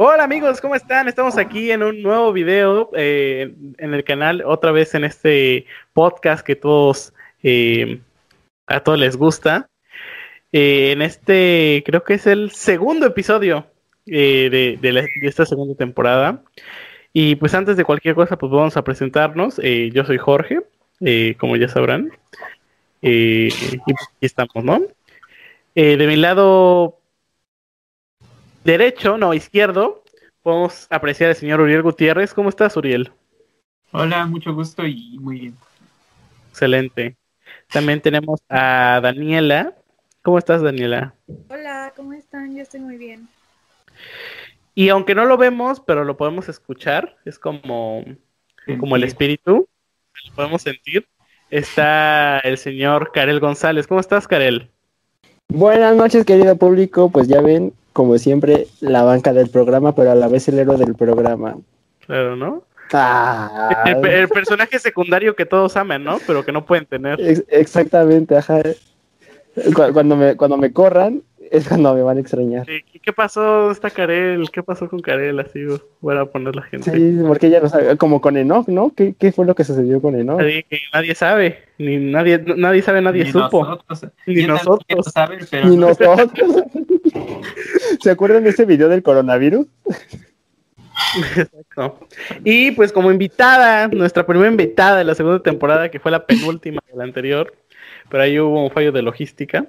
Hola amigos, ¿cómo están? Estamos aquí en un nuevo video eh, en el canal, otra vez en este podcast que todos eh, a todos les gusta. Eh, en este, creo que es el segundo episodio de, esta segunda temporada. Y pues antes de cualquier cosa, pues vamos a presentarnos. yo soy Jorge, como ya sabrán. y aquí estamos, ¿no? de mi lado derecho, no, izquierdo, podemos apreciar al señor Uriel Gutiérrez. ¿Cómo estás, Uriel? Hola, mucho gusto y muy bien. Excelente. También tenemos a Daniela. ¿Cómo estás, Daniela? Hola, ¿cómo están? Yo estoy muy bien. Y aunque no lo vemos, pero lo podemos escuchar, es como, como el espíritu, lo podemos sentir. Está el señor Karel González. ¿Cómo estás, Karel? Buenas noches, querido público. Pues ya ven, como siempre, la banca del programa, pero a la vez el héroe del programa. Claro, ¿no? Ah. El, personaje secundario que todos aman, ¿no? Pero que no pueden tener. exactamente, ajá. Cuando me, cuando me corran, es cuando me van a extrañar. ¿Qué, pasó? ¿Dónde está Karel? ¿Qué pasó con Karel? Así voy a poner la gente. Sí, porque ella no sabe, como con Enoch, ¿no? ¿Qué, ¿Qué, fue lo que sucedió con Enoch? Nadie, nadie sabe, ni nadie, nadie sabe, nadie supo. Nosotros. Ni nosotros. Ni nosotros. ¿Se acuerdan de ese video del coronavirus? Exacto. Y pues como invitada, nuestra primera invitada de la segunda temporada, que fue la penúltima de la anterior, pero ahí hubo un fallo de logística.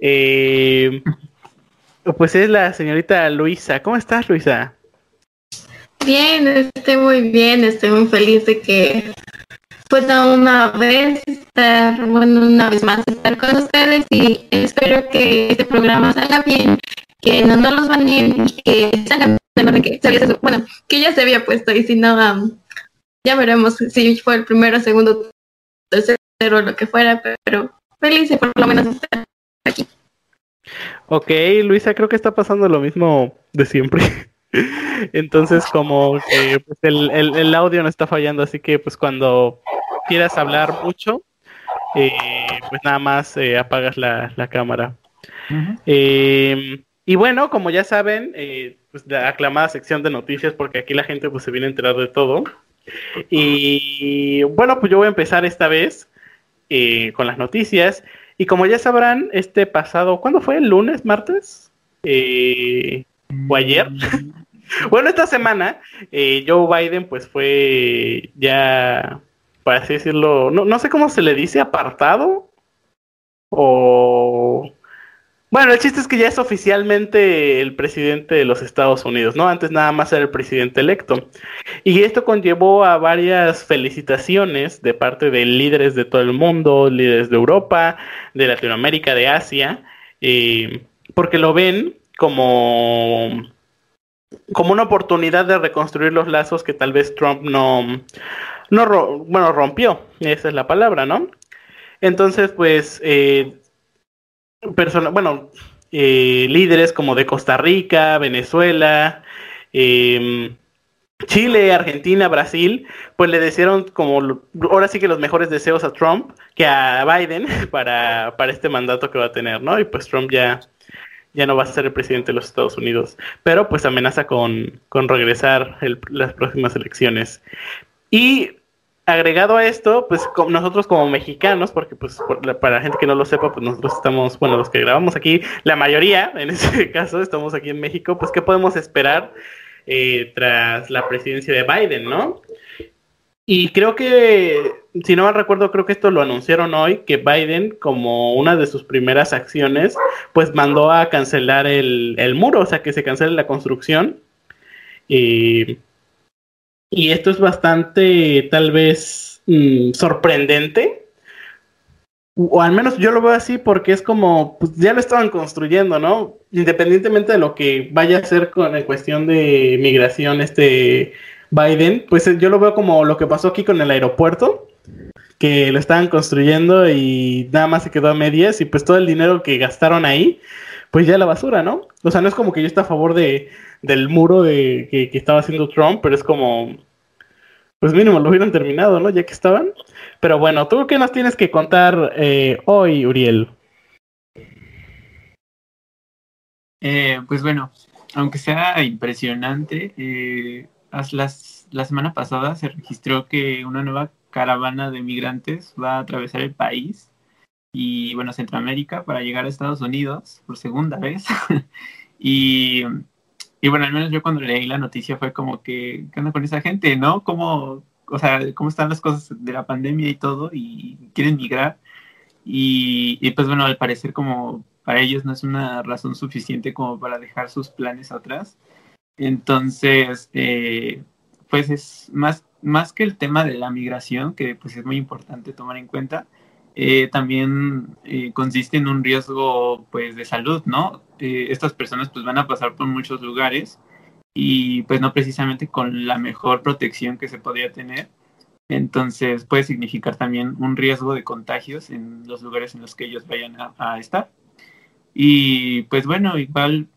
Eh, pues es la señorita Luisa. ¿Cómo estás, Luisa? Bien, estoy muy bien, estoy muy feliz de que pueda una vez estar, bueno, una vez más estar con ustedes y espero que este programa salga bien, que no nos los van y que salga que bueno, que ya se había puesto y si no, ya veremos si fue el primero, segundo, tercero, lo que fuera, pero feliz por lo menos estar aquí. Ok, Luisa, creo que está pasando lo mismo de siempre. Entonces, como que pues, el, el, audio no está fallando, así que pues cuando quieras hablar mucho, eh, pues nada más eh, apagas la, la cámara. Em, y bueno, como ya saben, eh, pues la aclamada sección de noticias, porque aquí la gente pues se viene a enterar de todo. Y bueno, pues yo voy a empezar esta vez con las noticias. Y como ya sabrán, este pasado, ¿cuándo fue? ¿El lunes, martes? Eh, ¿O ayer? bueno, esta semana eh, Joe Biden pues fue ya, para así decirlo, no, no sé cómo se le dice, apartado. O bueno, el chiste es que ya es oficialmente el presidente de los Estados Unidos, ¿no? Antes nada más era el presidente electo. Y esto conllevó a varias felicitaciones de parte de líderes de todo el mundo, líderes de Europa, de Latinoamérica, de Asia, eh, porque lo ven como, como una oportunidad de reconstruir los lazos que tal vez Trump no, no bueno, rompió, esa es la palabra, ¿no? Entonces, pues... Eh, personas, bueno, eh, líderes como de Costa Rica, Venezuela, em, Chile, Argentina, Brasil, pues le desearon como ahora sí que los mejores deseos a Trump que a Biden para, para este mandato que va a tener, ¿no? Y pues Trump ya, ya no va a ser el presidente de los Estados Unidos, pero pues amenaza con, con regresar las próximas elecciones. Y agregado a esto, pues nosotros como mexicanos, porque pues para la gente que no lo sepa, pues nosotros estamos, bueno, los que grabamos aquí, la mayoría, en este caso, estamos aquí en México, pues ¿qué podemos esperar eh, tras la presidencia de Biden, no? Y creo que, si no mal recuerdo, creo que esto lo anunciaron hoy, que Biden, como una de sus primeras acciones, pues mandó a cancelar el, el muro, o sea, que se cancele la construcción. Y y esto es bastante, tal vez, mm, sorprendente. O al menos yo lo veo así porque es como, pues ya lo estaban construyendo, ¿no? Independientemente de lo que vaya a hacer con en cuestión de migración este Biden, pues yo lo veo como lo que pasó aquí con el aeropuerto, que lo estaban construyendo y nada más se quedó a medias y pues todo el dinero que gastaron ahí, pues ya la basura, ¿no? O sea, no es como que yo esté a favor de, del muro de, que, estaba haciendo Trump, pero es como, pues mínimo lo hubieran terminado, ¿no? Ya que estaban. Pero bueno, ¿tú qué nos tienes que contar eh, hoy, Uriel? Eh, pues bueno, aunque sea impresionante, eh, las, la semana pasada se registró que una nueva caravana de migrantes va a atravesar el país y, bueno, Centroamérica para llegar a Estados Unidos por segunda vez. y, y, bueno, al menos yo cuando leí la noticia fue como que, ¿qué onda con esa gente, no? ¿Cómo, o sea, cómo están las cosas de la pandemia y todo y quieren migrar? Y, y pues bueno, al parecer como para ellos no es una razón suficiente como para dejar sus planes atrás. Entonces, eh, pues es más, más que el tema de la migración, que pues es muy importante tomar en cuenta, eh, también eh, consiste en un riesgo pues de salud, ¿no? estas personas pues van a pasar por muchos lugares y pues no precisamente con la mejor protección que se podría tener. Entonces puede significar también un riesgo de contagios en los lugares en los que ellos vayan a, estar. Y pues bueno, igual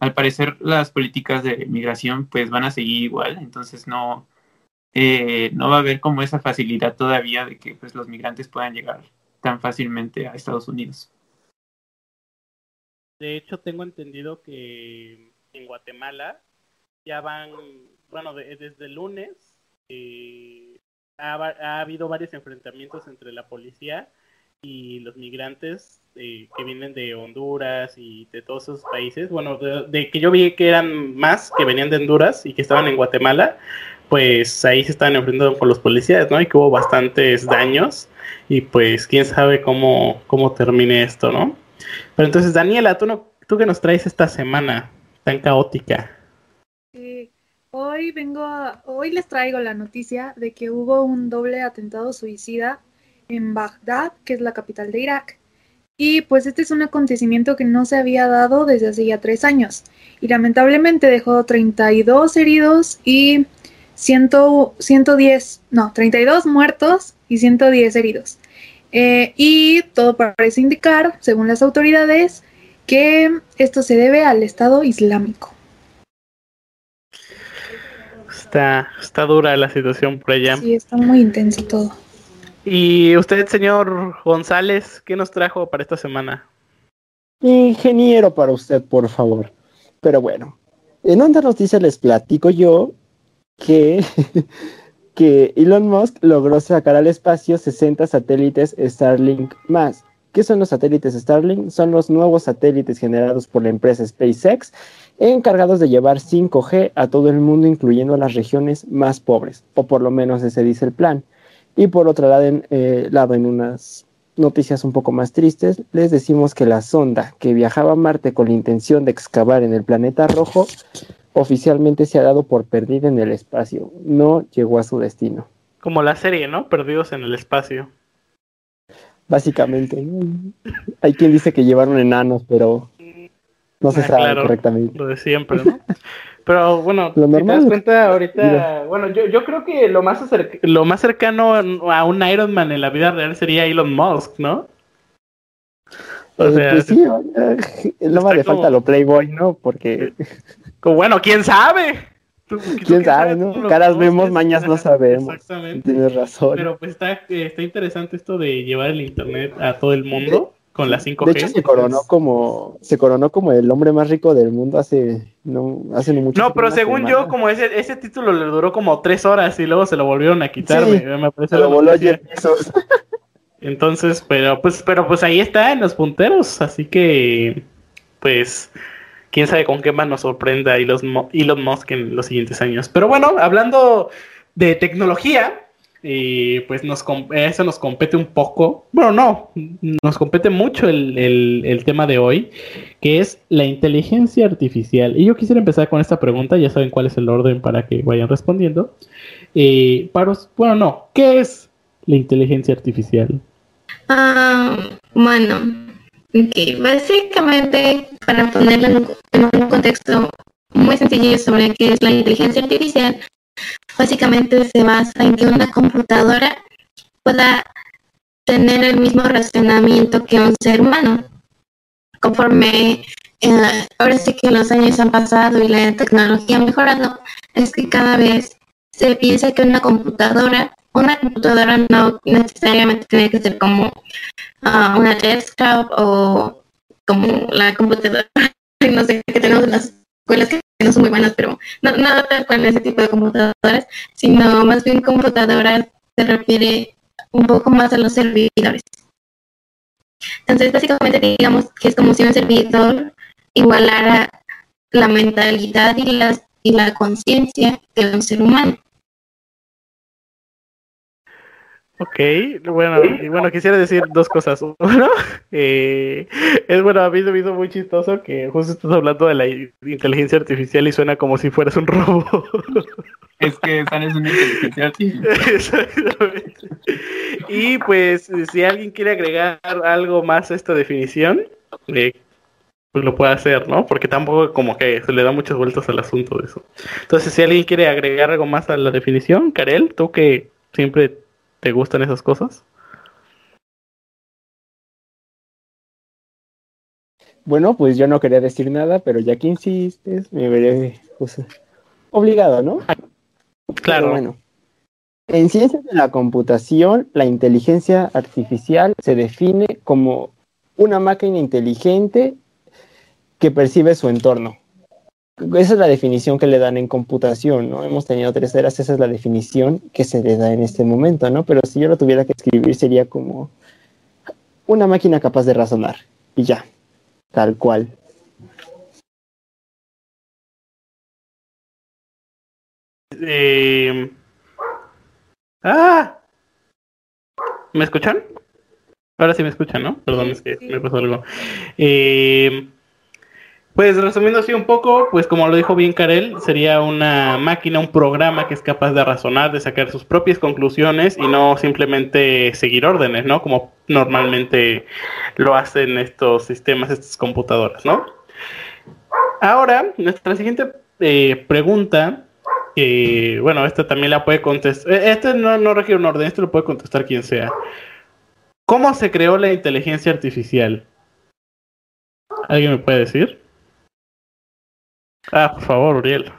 al parecer las políticas de migración pues van a seguir igual, entonces no, eh, no va a haber como esa facilidad todavía de que pues los migrantes puedan llegar tan fácilmente a Estados Unidos. De hecho, tengo entendido que en Guatemala ya van, bueno, desde el lunes eh, ha, ha, habido varios enfrentamientos entre la policía y los migrantes eh, que vienen de Honduras y de todos esos países, bueno, de, que yo vi que eran más que venían de Honduras y que estaban en Guatemala, pues ahí se estaban enfrentando con los policías, ¿no? Y que hubo bastantes daños y pues quién sabe cómo, cómo termine esto, ¿no? Pero entonces, Daniela, ¿tú, no, tú qué nos traes esta semana tan caótica? hoy vengo, hoy les traigo la noticia de que hubo un doble atentado suicida en Bagdad, que es la capital de Irak. Y pues este es un acontecimiento que no se había dado desde hace ya tres años. Y lamentablemente dejó 32 heridos y 100, 110, no, 32 muertos y 110 heridos. Eh, y todo parece indicar, según las autoridades, que esto se debe al Estado Islámico. Está, está dura la situación por allá. Sí, está muy intenso todo. Y usted, señor González, ¿qué nos trajo para esta semana? Ingeniero para usted, por favor. Pero bueno, en otra noticia les platico yo que, Elon Musk logró sacar al espacio 60 satélites Starlink más. ¿Qué son los satélites Starlink? Son los nuevos satélites generados por la empresa SpaceX encargados de llevar 5G a todo el mundo, incluyendo las regiones más pobres, o por lo menos ese dice el plan. Y por otro lado en, eh, lado, en unas noticias un poco más tristes, les decimos que la sonda que viajaba a Marte con la intención de excavar en el planeta rojo oficialmente se ha dado por perdida en el espacio. No llegó a su destino. Como la serie, ¿no? Perdidos en el espacio. Básicamente. Hay quien dice que llevaron enanos, pero no se ah, sabe correctamente. Lo de siempre, ¿no? Pero bueno, lo te das cuenta ahorita, bueno, yo, yo creo que lo más, lo más cercano a un Iron Man en la vida real sería Elon Musk, ¿no? O sea, pues sí, no me le falta lo Playboy, ¿no? Porque... Bueno, ¿quién sabe? ¿Quién sabe, no? Caras vemos, mañas no sabemos. Exactamente. Tienes razón. Pero pues está, está interesante esto de llevar el internet a todo el mundo con la 5G. De hecho, se coronó como se coronó como el hombre más rico del mundo hace no hace mucho No, pero según yo, como ese, ese título le duró como tres horas y luego se lo volvieron a quitar. me, se lo voló Entonces, pero pues, pero pues ahí está en los punteros, así que pues quién sabe con qué más nos sorprenda Elon, Elon Musk en los siguientes años. Pero bueno, hablando de tecnología, pues eso nos compete un poco, bueno, no, nos compete mucho el, tema de hoy, que es la inteligencia artificial. Y yo quisiera empezar con esta pregunta, ya saben cuál es el orden para que vayan respondiendo. Eh, bueno, no, ¿qué es la inteligencia artificial? Ah, bueno, básicamente, para ponerlo en un contexto muy sencillo sobre qué es la inteligencia artificial, básicamente se basa en que una computadora pueda tener el mismo razonamiento que un ser humano. Conforme eh, ahora sí que los años han pasado y la tecnología ha mejorado, es que cada vez se piensa que una computadora, una computadora no necesariamente tiene que ser como ah, una desktop o como la computadora no sé, que tenemos en las escuelas que no son muy buenas, pero no, no tal cual ese tipo de computadoras, sino más bien computadoras se refiere un poco más a los servidores. Entonces, básicamente digamos que es como si un servidor igualara la mentalidad y, las, y la conciencia de un ser humano. Ok, bueno, y bueno, quisiera decir dos cosas. Uno, eh, es bueno, a mí me hizo muy chistoso que justo estás hablando de la inteligencia artificial y suena como si fueras un robot. Es que esa es una inteligencia artificial. Y pues, si alguien quiere agregar algo más a esta definición, eh, pues lo puede hacer, ¿no? Porque tampoco como que se le da muchas vueltas al asunto de eso. Entonces, si alguien quiere agregar algo más a la definición, Karel, tú que siempre ¿Te gustan esas cosas? Bueno, pues yo no quería decir nada, pero ya que insistes, me veré pues, obligado, ¿no? Claro. bueno, en ciencias de la computación, la inteligencia artificial se define como una máquina inteligente que percibe su entorno. Esa es la definición que le dan en computación, ¿no? Hemos tenido tres eras, esa es la definición que se le da en este momento, ¿no? Pero si yo lo tuviera que escribir sería como una máquina capaz de razonar. Y ya, tal cual. Eh... ¡Ah! ¿Me escuchan? Ahora sí me escuchan, ¿no? Perdón, es que me pasó algo. Eh... Pues resumiendo así un poco, pues como lo dijo bien Karel, sería una máquina, un programa que es capaz de razonar, de sacar sus propias conclusiones y no simplemente seguir órdenes, ¿no? Como normalmente lo hacen estos sistemas, estas computadoras, ¿no? Ahora, nuestra siguiente eh, pregunta, bueno, esta también la puede contestar, eh, este no, no requiere un orden, este lo puede contestar quien sea. ¿Cómo se creó la inteligencia artificial? ¿Alguien me puede decir? Ah, por favor, Uriel.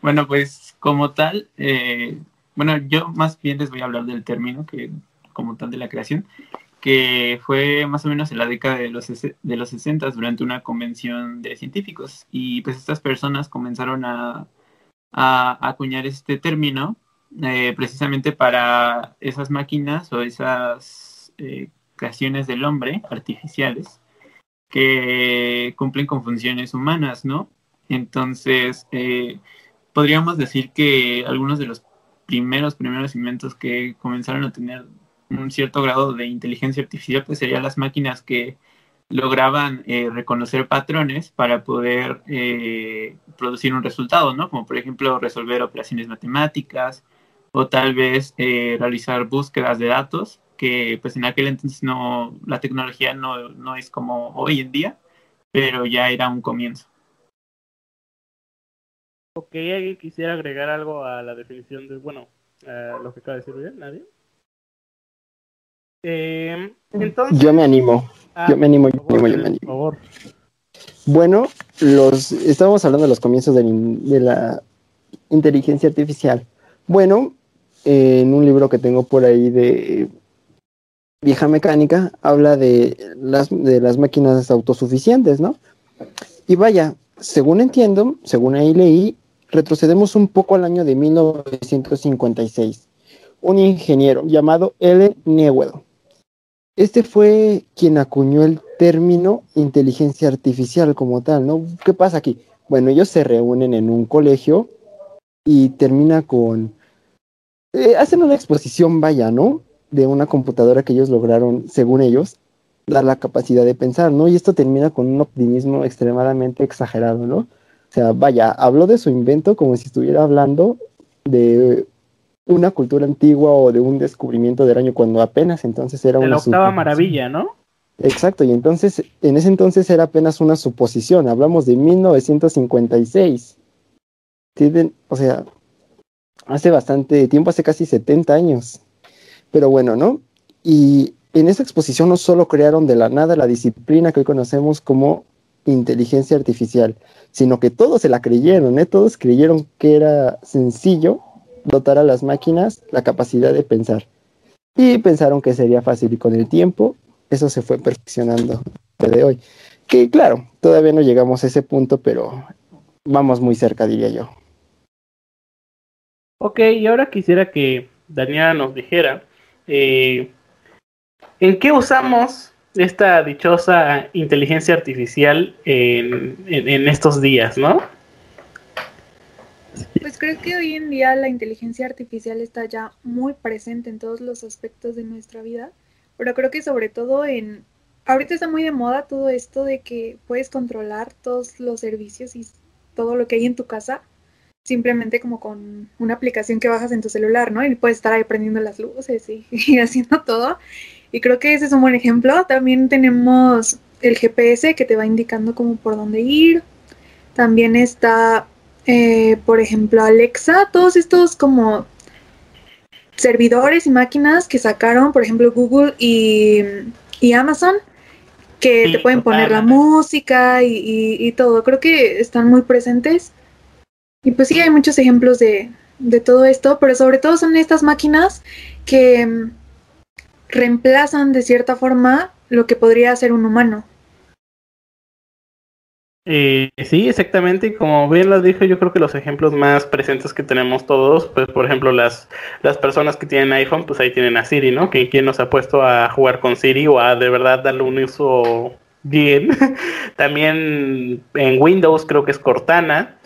Bueno, pues como tal, eh, bueno, yo más bien les voy a hablar del término que como tal de la creación, que fue más o menos en la década de los, de los 60 durante una convención de científicos. Y pues estas personas comenzaron a, acuñar este término eh, precisamente para esas máquinas o esas eh, creaciones del hombre artificiales que cumplen con funciones humanas, ¿no? Entonces, eh, podríamos decir que algunos de los primeros, primeros inventos que comenzaron a tener un cierto grado de inteligencia artificial, pues serían las máquinas que lograban eh, reconocer patrones para poder eh, producir un resultado, ¿no? Como por ejemplo resolver operaciones matemáticas o tal vez realizar búsquedas de datos, que pues en aquel entonces no, la tecnología no, no es como hoy en día, pero ya era un comienzo. Ok, ¿alguien quisiera agregar algo a la definición de, bueno, lo que acaba de decir bien? ¿Nadie? Eh, entonces... Yo me animo, ah, yo me animo, yo me animo, yo me animo. Por favor. Bueno, los, estábamos hablando de los comienzos de, de la inteligencia artificial. Bueno, en un libro que tengo por ahí de vieja mecánica, habla de las, de las máquinas autosuficientes, ¿no? Y vaya, según entiendo, según ahí leí, retrocedemos un poco al año de 1956. Un ingeniero llamado L. Newell. Este fue quien acuñó el término inteligencia artificial como tal, ¿no? ¿Qué pasa aquí? Bueno, ellos se reúnen en un colegio y termina con... Eh, hacen una exposición, vaya, ¿no? De una computadora que ellos lograron, según ellos, dar la capacidad de pensar, ¿no? Y esto termina con un optimismo extremadamente exagerado, ¿no? O sea, vaya, habló de su invento como si estuviera hablando de una cultura antigua o de un descubrimiento del año cuando apenas entonces era una... La octava maravilla, ¿no? Exacto, y entonces, en ese entonces era apenas una suposición, hablamos de 1956. O sea, hace bastante tiempo, hace casi 70 años. Pero bueno, ¿no? Y en esa exposición no solo crearon de la nada la disciplina que hoy conocemos como inteligencia artificial, sino que todos se la creyeron, ¿eh? todos creyeron que era sencillo dotar a las máquinas la capacidad de pensar. Y pensaron que sería fácil y con el tiempo eso se fue perfeccionando de hoy. Que claro, todavía no llegamos a ese punto, pero vamos muy cerca, diría yo. Ok, y ahora quisiera que Daniela nos dijera, eh, ¿en qué usamos esta dichosa inteligencia artificial en, en, estos días, no? Pues creo que hoy en día la inteligencia artificial está ya muy presente en todos los aspectos de nuestra vida, pero creo que sobre todo en... Ahorita está muy de moda todo esto de que puedes controlar todos los servicios y todo lo que hay en tu casa simplemente como con una aplicación que bajas en tu celular, ¿no? Y puedes estar ahí prendiendo las luces y, y, haciendo todo. Y creo que ese es un buen ejemplo. También tenemos el GPS que te va indicando como por dónde ir. También está, eh, por ejemplo, Alexa, todos estos como servidores y máquinas que sacaron, por ejemplo, Google y, y Amazon, que te pueden poner la música y, y, todo. Creo que están muy presentes. Y pues sí, hay muchos ejemplos de, de todo esto, pero sobre todo son estas máquinas que reemplazan de cierta forma lo que podría ser un humano. Eh, sí, exactamente. Como bien lo dijo, yo creo que los ejemplos más presentes que tenemos todos, pues por ejemplo las, las personas que tienen iPhone, pues ahí tienen a Siri, ¿no? Que quien nos ha puesto a jugar con Siri o a de verdad darle un uso bien. También en Windows creo que es Cortana.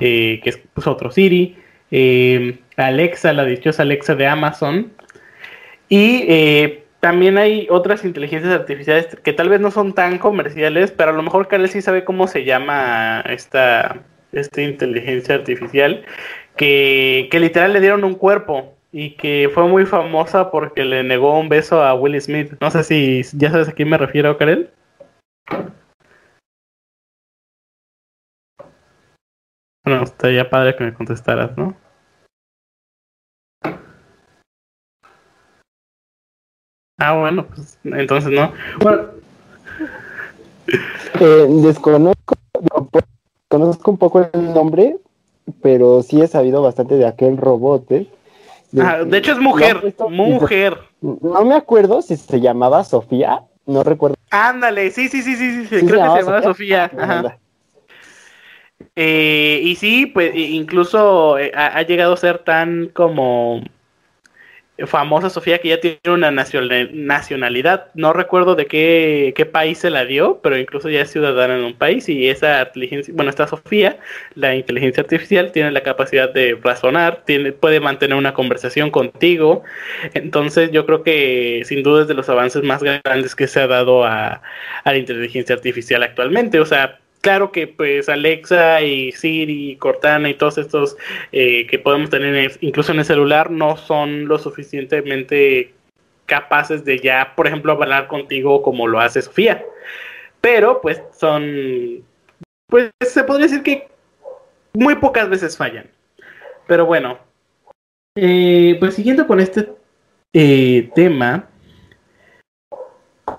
Eh, que es pues, otro Siri, eh, Alexa, la dichosa Alexa de Amazon, y eh, también hay otras inteligencias artificiales que tal vez no son tan comerciales, pero a lo mejor Karel sí sabe cómo se llama esta, esta inteligencia artificial, que, que literal le dieron un cuerpo y que fue muy famosa porque le negó un beso a Will Smith. No sé si ya sabes a quién me refiero, Karel. Bueno, estaría padre que me contestaras, ¿no? Ah, bueno, pues entonces no. Bueno. Eh, desconozco, conozco un poco el nombre, pero sí he sabido bastante de aquel robot. ¿eh? De, ah, de hecho es mujer, mujer. No me acuerdo si se llamaba Sofía, no recuerdo. Ándale, sí, sí, sí, sí, sí, creo que se llamaba Sofía. Ajá. Eh, y sí, pues incluso eh, ha, llegado a ser tan como famosa Sofía que ya tiene una nacionalidad. No recuerdo de qué, qué, país se la dio, pero incluso ya es ciudadana en un país y esa inteligencia, bueno, esta Sofía, la inteligencia artificial, tiene la capacidad de razonar, tiene, puede mantener una conversación contigo. Entonces yo creo que sin duda es de los avances más grandes que se ha dado a, a la inteligencia artificial actualmente. O sea, claro que pues Alexa y Siri, Cortana y todos estos eh, que podemos tener incluso en el celular no son lo suficientemente capaces de ya, por ejemplo, hablar contigo como lo hace Sofía. Pero pues son, pues se podría decir que muy pocas veces fallan. Pero bueno, eh, pues siguiendo con este eh, tema,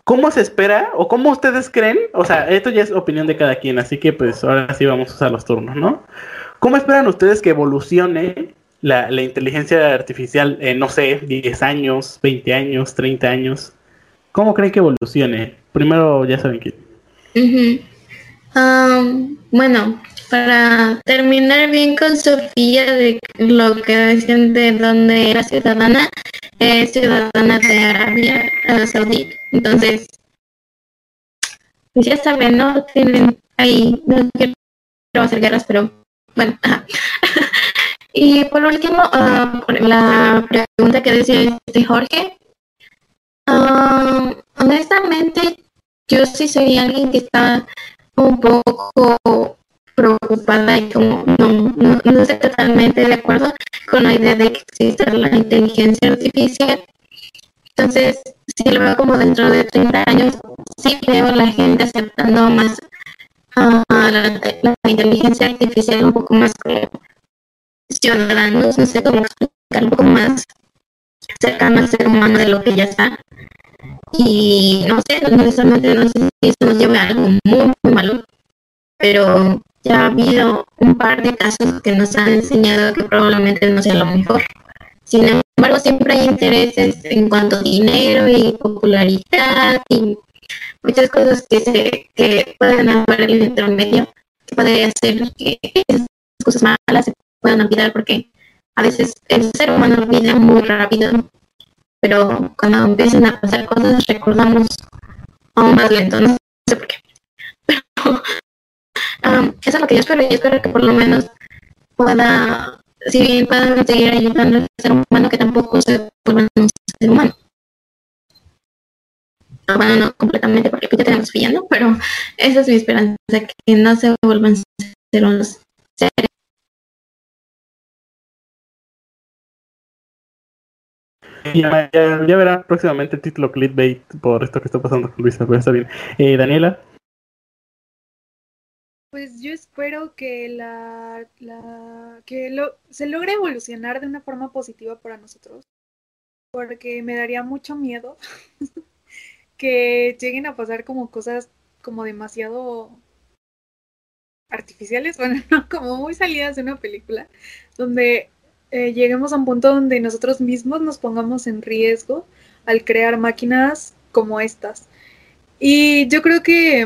¿Cómo se espera o cómo ustedes creen? O sea, esto ya es opinión de cada quien, así que pues ahora sí vamos a usar los turnos, ¿no? ¿Cómo esperan ustedes que evolucione la, inteligencia artificial en, no sé, 10 años, 20 años, 30 años? ¿Cómo creen que evolucione? Primero, ya saben quién. bueno, para terminar bien con Sofía de lo que decían de dónde era ciudadana, es ciudadana de Arabia Saudita. Entonces, pues ya saben, ¿no? Tienen ahí, no quiero hacer guerras, pero bueno, y por último, uh, la pregunta que decía este Jorge, uh, honestamente, yo sí soy alguien que está un poco preocupada y como no, no, no, estoy totalmente de acuerdo con la idea de que exista la inteligencia artificial. Entonces, si lo veo como dentro de 30 años, sí veo la gente aceptando más uh, la, la, inteligencia artificial un poco más como ciudadanos, no sé cómo explicar, un poco más cercano al ser humano de lo que ya está. Y no sé, honestamente no sé si eso nos lleva a algo muy, muy malo, pero ya ha habido un par de casos que nos han enseñado que probablemente no sea lo mejor. Sin embargo, siempre hay intereses en cuanto a dinero y popularidad y muchas cosas que se que pueden haber el intermedio, que puede hacer que esas cosas malas se puedan olvidar porque a veces el ser humano olvida muy rápido, pero cuando empiezan a pasar cosas recordamos aún más lento, no sé por qué. Pero um, eso es lo que yo espero y espero que por lo menos pueda, si bien puedan seguir ayudando al ser humano, que tampoco se vuelvan un ser humano. bueno, no completamente porque pues ya tenemos fallando, pero esa es mi esperanza, que no se vuelvan ser unos seres Ya, ya, verán próximamente el título clickbait por esto que está pasando con Luisa, pero está bien. Eh, Daniela. Pues yo espero que la, que lo, se logre evolucionar de una forma positiva para nosotros, porque me daría mucho miedo que lleguen a pasar como cosas como demasiado artificiales, bueno, no, como muy salidas de una película, donde eh, lleguemos a un punto donde nosotros mismos nos pongamos en riesgo al crear máquinas como estas. Y yo creo que,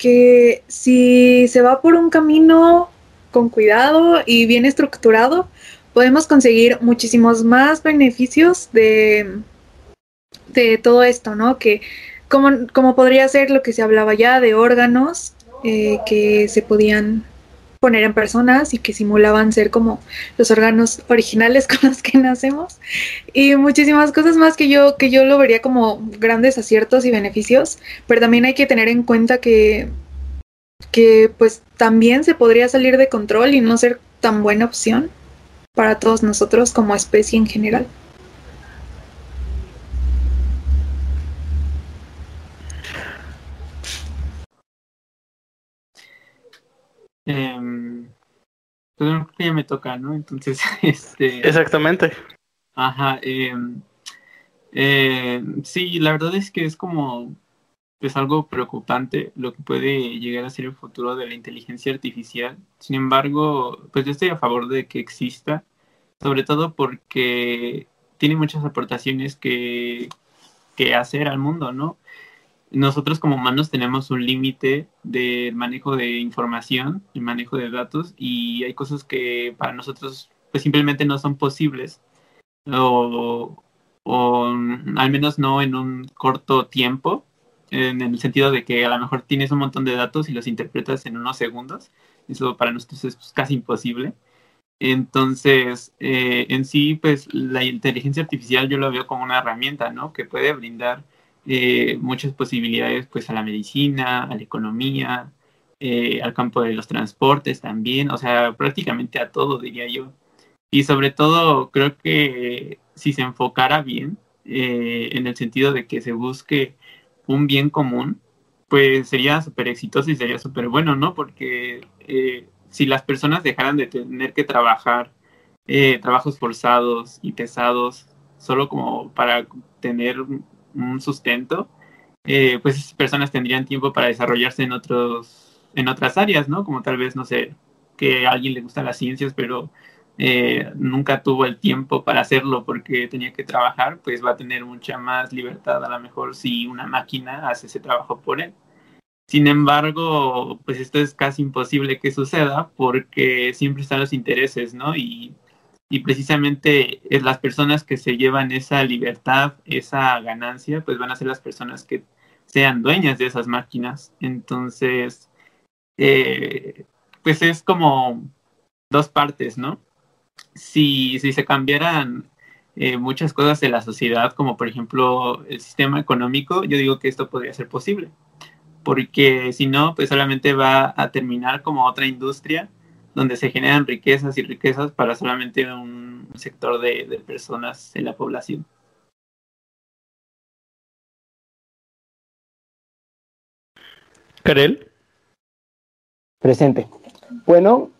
que si se va por un camino con cuidado y bien estructurado, podemos conseguir muchísimos más beneficios de, de todo esto, ¿no? Que como, como podría ser lo que se hablaba ya de órganos eh, que se podían poner en personas y que simulaban ser como los órganos originales con los que nacemos y muchísimas cosas más que yo que yo lo vería como grandes aciertos y beneficios, pero también hay que tener en cuenta que que pues también se podría salir de control y no ser tan buena opción para todos nosotros como especie en general. Eh, pues creo que ya me toca, ¿no? Entonces, este... Exactamente. Ajá. Eh, eh, sí, la verdad es que es como es algo preocupante lo que puede llegar a ser el futuro de la inteligencia artificial. Sin embargo, pues yo estoy a favor de que exista, sobre todo porque tiene muchas aportaciones que, que hacer al mundo, ¿no? Nosotros como humanos tenemos un límite de manejo de información, de manejo de datos y hay cosas que para nosotros pues simplemente no son posibles o, o al menos no en un corto tiempo en el sentido de que a lo mejor tienes un montón de datos y los interpretas en unos segundos eso para nosotros es pues, casi imposible. Entonces eh, en sí pues la inteligencia artificial yo lo veo como una herramienta no que puede brindar eh, muchas posibilidades pues a la medicina, a la economía, eh, al campo de los transportes también, o sea, prácticamente a todo diría yo. Y sobre todo creo que si se enfocara bien eh, en el sentido de que se busque un bien común, pues sería súper exitoso y sería súper bueno, ¿no? Porque si las personas dejaran de tener que trabajar trabajos forzados y pesados solo como para tener un sustento, eh, pues esas personas tendrían tiempo para desarrollarse en otros, en otras áreas, ¿no? Como tal vez, no sé, que a alguien le gustan las ciencias, pero eh, nunca tuvo el tiempo para hacerlo porque tenía que trabajar, pues va a tener mucha más libertad a lo mejor si una máquina hace ese trabajo por él. Sin embargo, pues esto es casi imposible que suceda porque siempre están los intereses, ¿no? Y y precisamente es las personas que se llevan esa libertad, esa ganancia, pues van a ser las personas que sean dueñas de esas máquinas. Entonces, eh, pues es como dos partes, ¿no? Si, si se cambiaran eh, muchas cosas de la sociedad, como por ejemplo el sistema económico, yo digo que esto podría ser posible, porque si no, pues solamente va a terminar como otra industria donde se generan riquezas y riquezas para solamente un sector de, personas en la población. Karel. Presente. Bueno,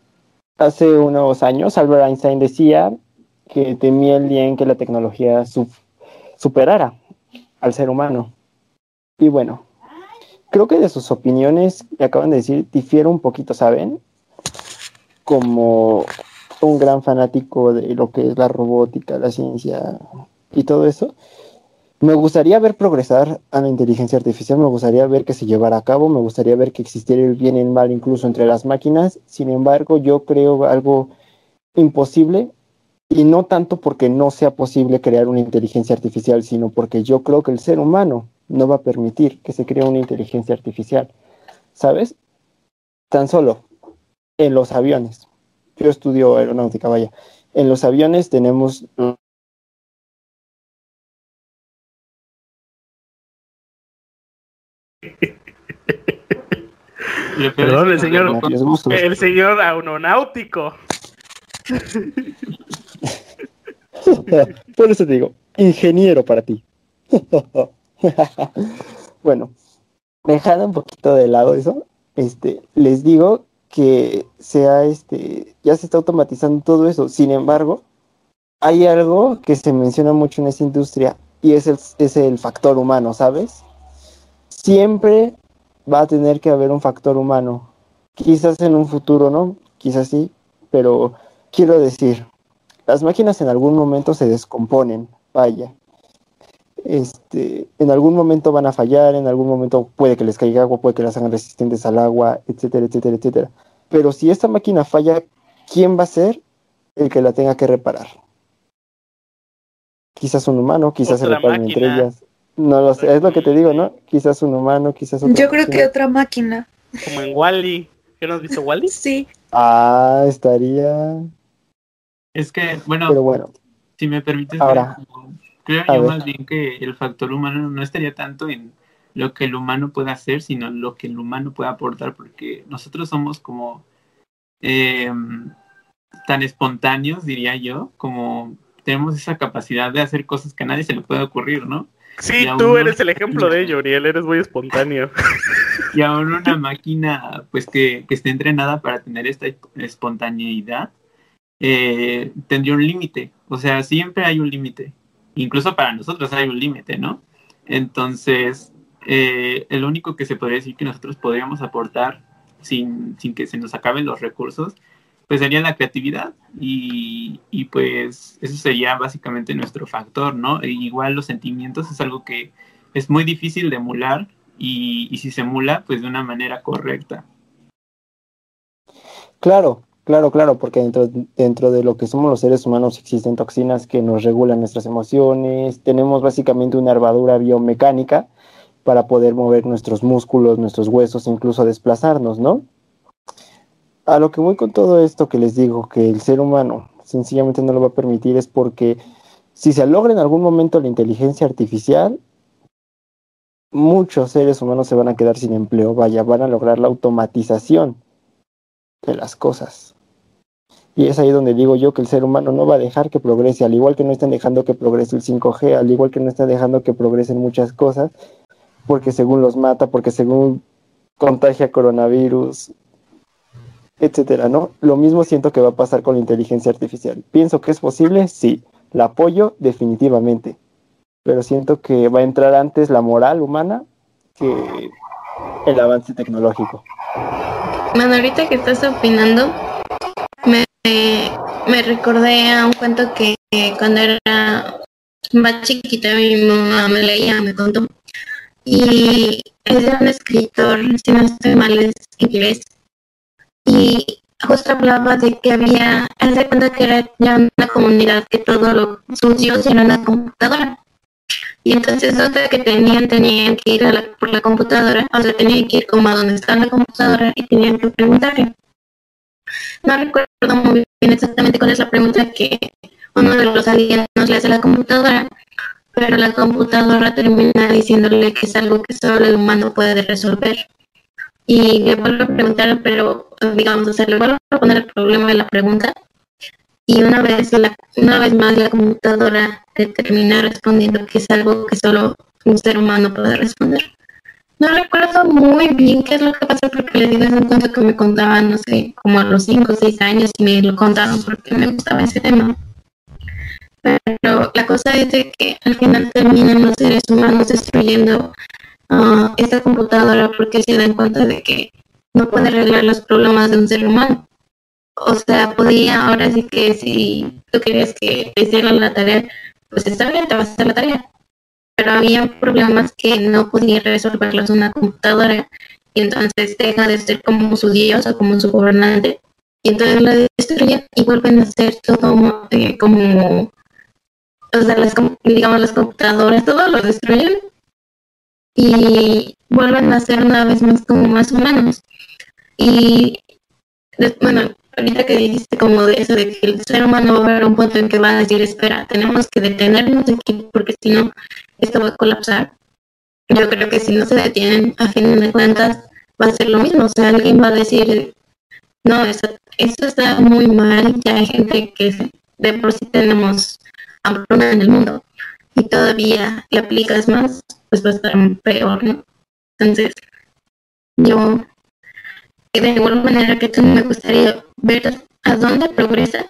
hace unos años Albert Einstein decía que temía el día en que la tecnología superara al ser humano. Y bueno, creo que de sus opiniones que acaban de decir difiere un poquito, ¿saben? Como un gran fanático de lo que es la robótica, la ciencia y todo eso, Me gustaría ver progresar a la inteligencia artificial, me gustaría ver que se llevara a cabo, me gustaría ver que existiera el bien y el mal incluso entre las máquinas. Sin embargo, yo creo algo imposible y no tanto porque no sea posible crear una inteligencia artificial, sino porque yo creo que el ser humano no va a permitir que se cree una inteligencia artificial. ¿Sabes? Tan solo en los aviones. Yo estudio aeronáutica, vaya. En los aviones tenemos Perdón, el señor, el señor aeronáutico. Por eso te digo, ingeniero para ti. bueno, dejando un poquito de lado eso, este, les digo que sea este, ya se está automatizando todo eso. Sin embargo, hay algo que se menciona mucho en esa industria y es el, es el factor humano, ¿sabes? Siempre va a tener que haber un factor humano. Quizás en un futuro, ¿no? Quizás sí, pero quiero decir, las máquinas en algún momento se descomponen, vaya. Este, en algún momento van a fallar, en algún momento puede que les caiga agua, puede que las hagan resistentes al agua, etcétera, etcétera, etcétera. Pero si esta máquina falla, ¿quién va a ser el que la tenga que reparar? Quizás un humano, quizás se reparen entre ellas. No lo sé, es lo que te digo, ¿no? Quizás un humano, quizás otra Yo creo que otra máquina. Como en Wally. ¿Qué nos dice Wally? Sí. Ah, estaría. Es que, bueno, Pero bueno. si me permites, Ahora, creo yo más bien que el factor humano no estaría tanto en lo que el humano puede hacer, sino en lo que el humano puede aportar, porque nosotros somos como eh, tan espontáneos, diría yo, como tenemos esa capacidad de hacer cosas que a nadie se le puede ocurrir, ¿no? Sí, tú eres el ejemplo de ello, Uriel. Eres muy espontáneo. Y aún una máquina pues que, que esté entrenada para tener esta espontaneidad eh, tendría un límite. O sea, siempre hay un límite. Incluso para nosotros hay un límite, ¿no? Entonces, eh, el único que se podría decir que nosotros podríamos aportar sin, sin que se nos acaben los recursos, pues sería la creatividad. Y, y pues eso sería básicamente nuestro factor, ¿no? E igual los sentimientos es algo que es muy difícil de emular y, y si se emula, pues de una manera correcta. Claro, claro, claro, porque dentro, dentro de lo que somos los seres humanos existen toxinas que nos regulan nuestras emociones, tenemos básicamente una armadura biomecánica para poder mover nuestros músculos, nuestros huesos, incluso desplazarnos, ¿no? A lo que voy con todo esto que les digo, que el ser humano sencillamente no lo va a permitir es porque si se logra en algún momento la inteligencia artificial, muchos seres humanos se van a quedar sin empleo, vaya, van a lograr la automatización de las cosas. Y es ahí donde digo yo que el ser humano no va a dejar que progrese, al igual que no están dejando que progrese el 5G, al igual que no están dejando que progresen muchas cosas, porque según los mata, porque según contagia coronavirus, etcétera, ¿no? Lo mismo siento que va a pasar con la inteligencia artificial. Pienso que es posible, sí. La apoyo definitivamente. Pero siento que va a entrar antes la moral humana que el avance tecnológico. Bueno, ahorita que estás opinando, me, me recordé a un cuento que cuando era más chiquita mi mamá me leía, me contó. Y es de un escritor, si no estoy mal, es inglés. Y justo hablaba de que había, él se cuenta que era ya una comunidad que todo lo suyo era una computadora. Y entonces otra que tenían, tenían que ir a la, por la computadora, o sea, tenían que ir como a donde está la computadora y tenían que preguntarle. No recuerdo muy bien exactamente cuál es la pregunta que uno de los alienos le hace a la computadora, pero la computadora termina diciéndole que es algo que solo el humano puede resolver. Y le vuelvo a preguntar, pero digamos, o sea, le vuelvo a poner el problema de la pregunta y una vez, la, una vez más la computadora te termina respondiendo que es algo que solo un ser humano puede responder. No recuerdo muy bien qué es lo que pasó porque le digo es un cuento que me contaban, no sé, como a los 5 o 6 años y me lo contaron porque me gustaba ese tema. Pero la cosa es de que al final terminan los seres humanos destruyendo uh, esta computadora porque se dan cuenta de que no puede arreglar los problemas de un ser humano o sea, podía, ahora sí que si tú querías que te hicieran la tarea, pues está bien, te vas a hacer la tarea. Pero había problemas que no podía resolverlos una computadora. Y entonces deja de ser como su dios o como su gobernante. Y entonces la destruyen y vuelven a ser todo eh, como o sea las, digamos las computadoras todo lo destruyen y vuelven a ser una vez más como más humanos. Y bueno ahorita que dijiste como de eso de que el ser humano va a haber un punto en que va a decir espera tenemos que detenernos aquí porque si no esto va a colapsar. Yo creo que si no se detienen a fin de cuentas va a ser lo mismo. O sea alguien va a decir no eso, está muy mal ya hay gente que de por sí tenemos hambruna en el mundo y todavía le aplicas más pues va a estar peor no entonces yo de igual manera que tú me gustaría ver a dónde progresa,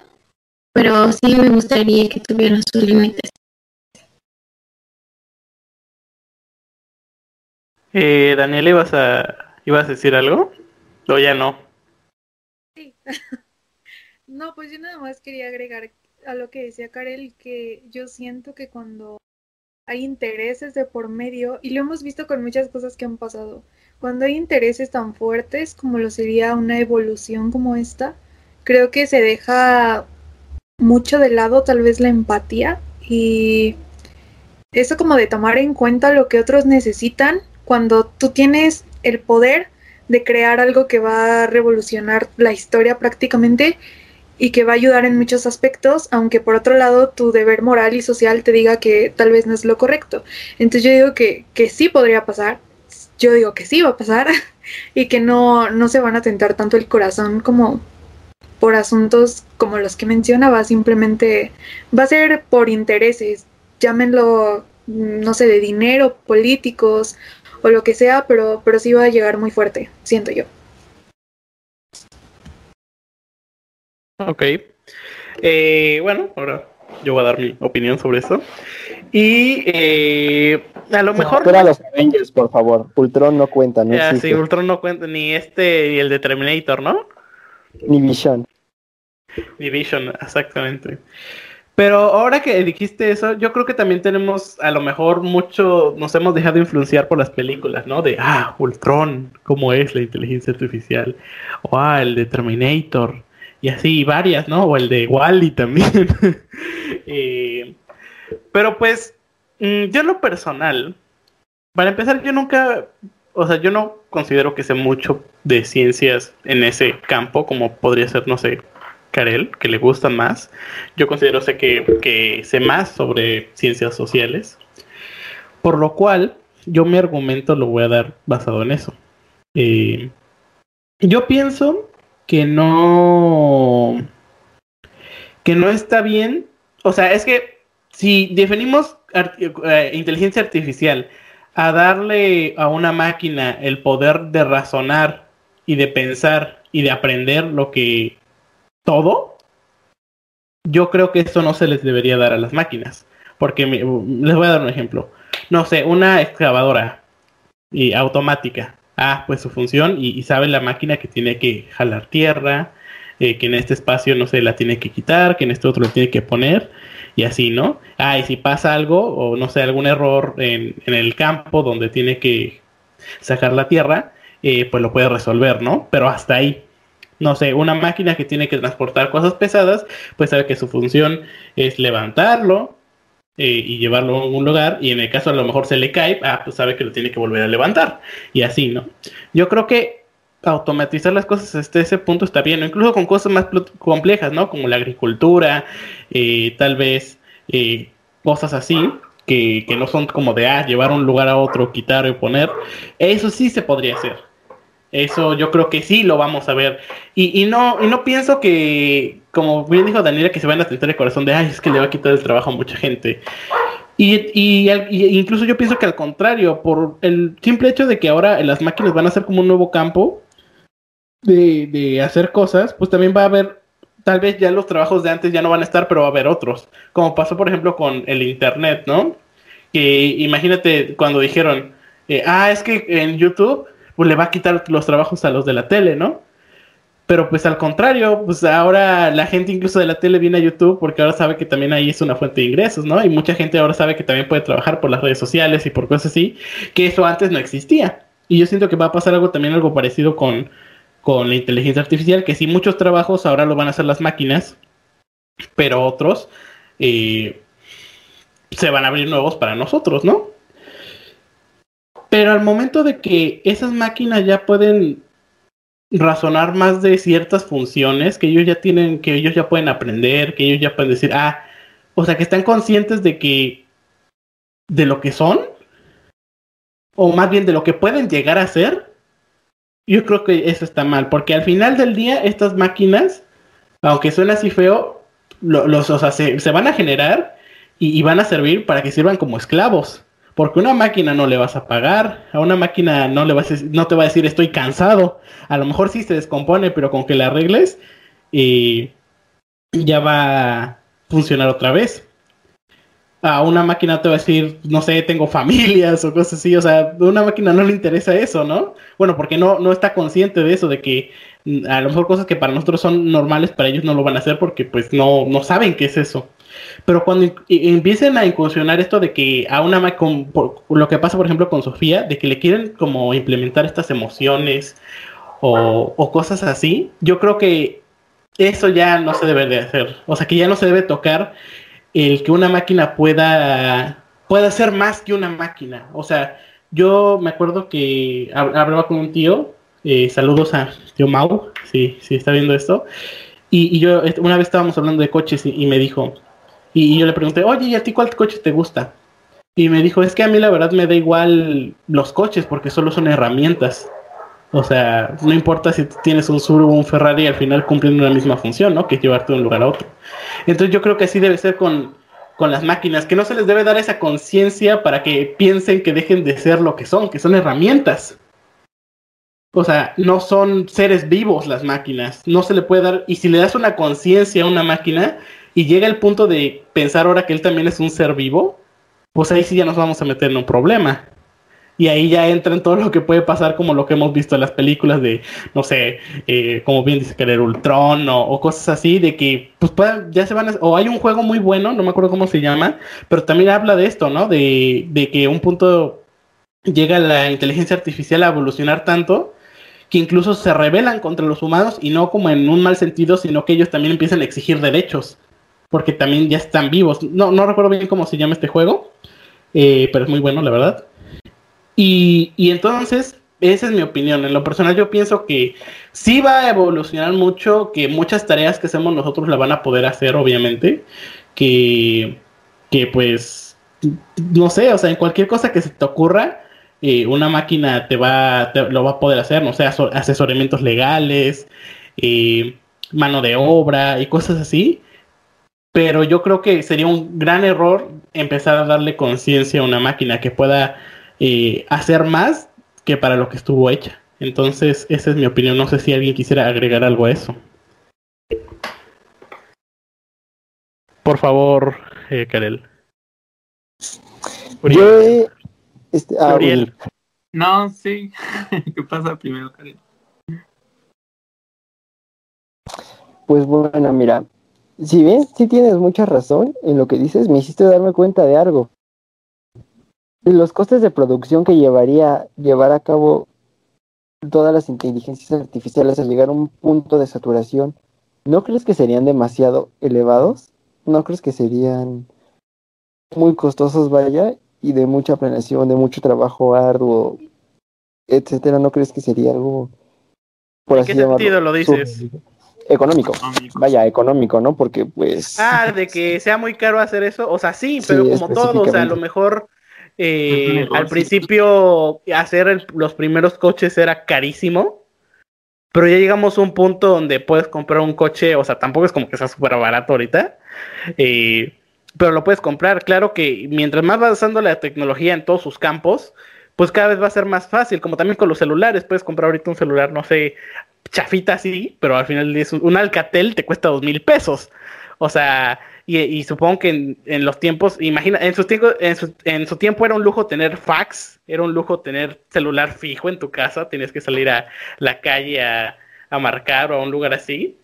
pero sí me gustaría que tuviera sus límites. Eh, Daniel, ¿ibas a, ¿ibas a decir algo? ¿O ya no? Sí. no, pues yo nada más quería agregar a lo que decía Karel, que yo siento que cuando hay intereses de por medio, y lo hemos visto con muchas cosas que han pasado, cuando hay intereses tan fuertes como lo sería una evolución como esta, creo que se deja mucho de lado tal vez la empatía y eso como de tomar en cuenta lo que otros necesitan cuando tú tienes el poder de crear algo que va a revolucionar la historia prácticamente y que va a ayudar en muchos aspectos, aunque por otro lado tu deber moral y social te diga que tal vez no es lo correcto. Entonces yo digo que, que sí podría pasar, yo digo que sí va a pasar y que no, no se van a tentar tanto el corazón como por asuntos como los que mencionaba, simplemente va a ser por intereses, llámenlo, no sé, de dinero, políticos o lo que sea, pero, pero sí va a llegar muy fuerte, siento yo. Ok. Eh, bueno, ahora yo voy a dar mi opinión sobre eso. Y eh, a lo mejor. Pero los Avengers, por favor. Ultron no cuenta, ¿no? Ya, sí, Ultron no cuenta, ni este, ni el de Terminator, ¿no? Ni Vision. Ni Vision, exactamente. Pero ahora que dijiste eso, yo creo que también tenemos, a lo mejor, mucho, nos hemos dejado influenciar por las películas, ¿no? De, ah, Ultron, ¿cómo es la inteligencia artificial? O, ah, el de Terminator. Y así, varias, ¿no? O el de Wally también. eh, pero pues, mm, yo en lo personal, para empezar, yo nunca, o sea, yo no considero que sé mucho de ciencias en ese campo, como podría ser, no sé, Karel, que le gustan más. Yo considero sé que, que sé más sobre ciencias sociales. Por lo cual, yo mi argumento lo voy a dar basado en eso. Eh, yo pienso que no. que no está bien. O sea, es que si definimos eh, inteligencia artificial a darle a una máquina el poder de razonar y de pensar y de aprender lo que todo, yo creo que eso no se les debería dar a las máquinas. Porque les voy a dar un ejemplo. No sé, una excavadora y automática. Ah, pues su función y, sabe la máquina que tiene que jalar tierra, eh, que en este espacio no se la tiene que quitar, que en este otro lo tiene que poner y así, ¿no? Ah, y si pasa algo o no sé, algún error en, en el campo donde tiene que sacar la tierra, eh, pues lo puede resolver, ¿no? Pero hasta ahí. No sé, una máquina que tiene que transportar cosas pesadas, pues sabe que su función es levantarlo eh, y llevarlo a un lugar, y en el caso a lo mejor se le cae, ah, pues sabe que lo tiene que volver a levantar, y así, ¿no? Yo creo que automatizar las cosas hasta ese punto está bien, incluso con cosas más complejas, ¿no? Como la agricultura, eh, tal vez eh, cosas así, que, que, no son como de, ah, llevar un lugar a otro, quitar y poner. Eso sí se podría hacer. Eso yo creo que sí lo vamos a ver. Y, y no, y no pienso que, como bien dijo Daniela, que se van a tentar el corazón de, ay, es que le va a quitar el trabajo a mucha gente. Y, y, incluso yo pienso que al contrario, por el simple hecho de que ahora las máquinas van a ser como un nuevo campo, de, de hacer cosas, pues también va a haber, tal vez ya los trabajos de antes ya no van a estar, pero va a haber otros. Como pasó, por ejemplo, con el Internet, ¿no? Que imagínate cuando dijeron, eh, ah, es que en YouTube, pues le va a quitar los trabajos a los de la tele, ¿no? Pero pues al contrario, pues ahora la gente incluso de la tele viene a YouTube porque ahora sabe que también ahí es una fuente de ingresos, ¿no? Y mucha gente ahora sabe que también puede trabajar por las redes sociales y por cosas así, que eso antes no existía. Y yo siento que va a pasar algo también algo parecido con, con la inteligencia artificial, que sí muchos trabajos ahora lo van a hacer las máquinas, pero otros eh, se van a abrir nuevos para nosotros, ¿no? Pero al momento de que esas máquinas ya pueden razonar más de ciertas funciones que ellos ya tienen, que ellos ya pueden aprender, que ellos ya pueden decir, ah, o sea, que están conscientes de que, de lo que son, o más bien de lo que pueden llegar a ser, yo creo que eso está mal, porque al final del día estas máquinas, aunque suena así feo, los, o sea, se, van a generar y van a servir para que sirvan como esclavos. Porque una máquina no le vas a pagar, a una máquina no, le vas a, no te va a decir estoy cansado. A lo mejor sí se descompone, pero con que la arregles y ya va a funcionar otra vez. A una máquina te va a decir, no sé, tengo familias o cosas así. O sea, a una máquina no le interesa eso, ¿no? Bueno, porque no, no está consciente de eso, de que mm, a lo mejor cosas que para nosotros son normales, para ellos no lo van a hacer porque pues no, no saben qué es eso. Pero cuando empiecen a incursionar esto de que a una con, lo que pasa por ejemplo con Sofía, de que le quieren como implementar estas emociones o, cosas así, yo creo que eso ya no se debe de hacer. O sea que ya no se debe tocar el que una máquina pueda, pueda ser más que una máquina. O sea, yo me acuerdo que hablaba con un tío, eh, saludos a tío Mau, si sí, está viendo esto. Y, yo una vez estábamos hablando de coches y me dijo, y yo le pregunté, oye, ¿y a ti cuál coche te gusta? Y me dijo, es que a mí la verdad me da igual los coches porque solo son herramientas. O sea, no importa si tienes un Subaru o un Ferrari, al final cumplen una misma función, ¿no? Que es llevarte de un lugar a otro. Entonces yo creo que así debe ser con, con las máquinas, que no se les debe dar esa conciencia para que piensen que dejen de ser lo que son, que son herramientas. O sea, no son seres vivos las máquinas, no se le puede dar, y si le das una conciencia a una máquina, y llega el punto de pensar ahora que él también es un ser vivo, pues ahí sí ya nos vamos a meter en un problema. Y ahí ya entra en todo lo que puede pasar, como lo que hemos visto en las películas de, no sé, eh, como bien dice que el Ultron o, cosas así, de que pues ya se van a, o hay un juego muy bueno, no me acuerdo cómo se llama, pero también habla de esto, ¿no? De, de que un punto llega la inteligencia artificial a evolucionar tanto que incluso se rebelan contra los humanos y no como en un mal sentido, sino que ellos también empiezan a exigir derechos porque también ya están vivos. No, no recuerdo bien cómo se llama este juego, eh, pero es muy bueno, la verdad. Y, y, entonces, esa es mi opinión. En lo personal, yo pienso que sí va a evolucionar mucho, que muchas tareas que hacemos nosotros la van a poder hacer, obviamente. Que, que pues, no sé, o sea, en cualquier cosa que se te ocurra, eh, una máquina te va, lo va a poder hacer, no sé, asesoramientos legales, eh, mano de obra y cosas así pero yo creo que sería un gran error empezar a darle conciencia a una máquina que pueda eh, hacer más que para lo que estuvo hecha. Entonces, esa es mi opinión. No sé si alguien quisiera agregar algo a eso. Por favor, eh, Karel. Yo, este, ah, No, sí. ¿Qué pasa primero, Karel? Pues bueno, mira, si bien sí tienes mucha razón en lo que dices, me hiciste darme cuenta de algo. Los costes de producción que llevaría llevar a cabo todas las inteligencias artificiales al llegar a un punto de saturación, ¿no crees que serían demasiado elevados? ¿No crees que serían muy costosos, vaya, y de mucha planeación, de mucho trabajo arduo, etcétera? ¿No crees que sería algo por ¿En qué sentido lo dices? Económico. Vaya, económico, ¿no? Porque pues... Ah, de que sea muy caro hacer eso. O sea, sí, pero como todo, o sea, a lo mejor eh, al principio hacer los primeros coches era carísimo. Pero ya llegamos a un punto donde puedes comprar un coche, o sea, tampoco es como que sea súper barato ahorita. Eh, pero lo puedes comprar. Claro que mientras más va avanzando la tecnología en todos sus campos, pues cada vez va a ser más fácil, como también con los celulares, puedes comprar ahorita un celular, no sé, chafita así, pero al final es un, Alcatel te cuesta dos mil pesos. O sea, y, supongo que en, los tiempos, imagina, en su, tiempo, en, su, en su tiempo era un lujo tener fax, era un lujo tener celular fijo en tu casa, tenías que salir a la calle a, a marcar o a un lugar así.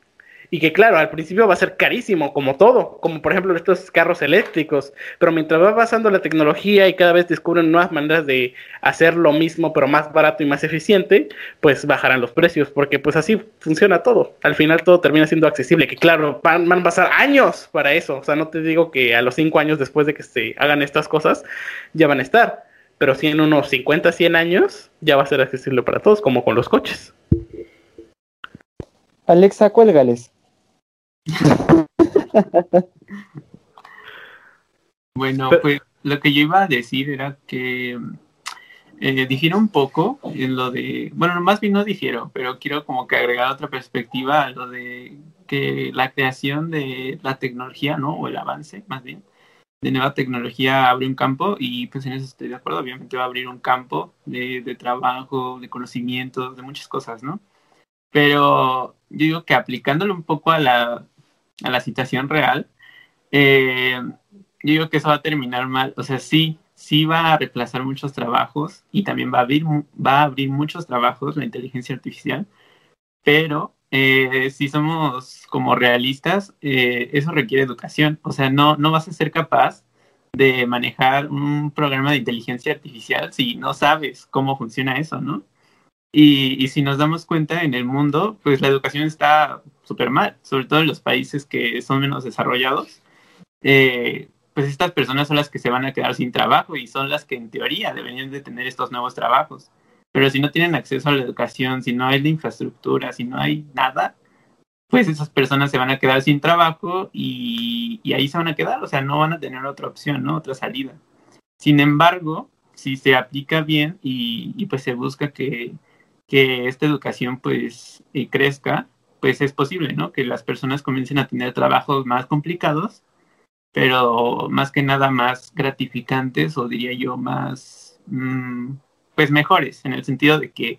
Y que claro, al principio va a ser carísimo, como todo, como por ejemplo estos carros eléctricos, pero mientras va pasando la tecnología y cada vez descubren nuevas maneras de hacer lo mismo, pero más barato y más eficiente, pues bajarán los precios, porque pues así funciona todo. Al final todo termina siendo accesible, que claro, van, van a pasar años para eso, o sea, no te digo que a los cinco años después de que se hagan estas cosas, ya van a estar, pero si en unos 50, 100 años ya va a ser accesible para todos, como con los coches. Alexa, cuélgales. Bueno, pues lo que yo iba a decir era que eh, difiero un poco en lo de, bueno, más bien no difiero, pero quiero como que agregar otra perspectiva a lo de que la creación de la tecnología, ¿no? O el avance, más bien, de nueva tecnología abre un campo y pues en eso estoy de acuerdo, obviamente va a abrir un campo de, de trabajo, de conocimientos, de muchas cosas, ¿no? Pero yo digo que aplicándolo un poco a la, a la situación real, eh, yo digo que eso va a terminar mal. O sea, sí, sí va a reemplazar muchos trabajos y también va a abrir, va a abrir muchos trabajos la inteligencia artificial, pero eh, si somos como realistas, eh, eso requiere educación. O sea, no, no vas a ser capaz de manejar un programa de inteligencia artificial si no sabes cómo funciona eso, ¿no? Y, si nos damos cuenta en el mundo, pues la educación está súper mal, sobre todo en los países que son menos desarrollados. Eh, pues estas personas son las que se van a quedar sin trabajo y son las que en teoría deberían de tener estos nuevos trabajos. Pero si no tienen acceso a la educación, si no hay la infraestructura, si no hay nada, pues esas personas se van a quedar sin trabajo y, y ahí se van a quedar, o sea, no van a tener otra opción, ¿no? Otra salida. Sin embargo, si se aplica bien y, y pues se busca que, que esta educación pues eh, crezca, pues es posible, ¿no? Que las personas comiencen a tener trabajos más complicados, pero más que nada más gratificantes o diría yo más, mm, pues mejores, en el sentido de que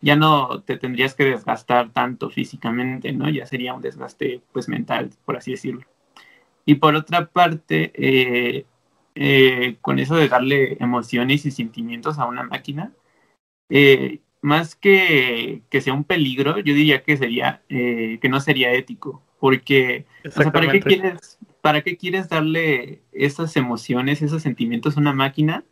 ya no te tendrías que desgastar tanto físicamente, ¿no? Ya sería un desgaste pues mental, por así decirlo. Y por otra parte, eh, eh, con eso de darle emociones y sentimientos a una máquina, eh, más que, que sea un peligro, yo diría que sería eh, que no sería ético, porque o sea, ¿para qué quieres para qué quieres darle esas emociones, esos sentimientos a una máquina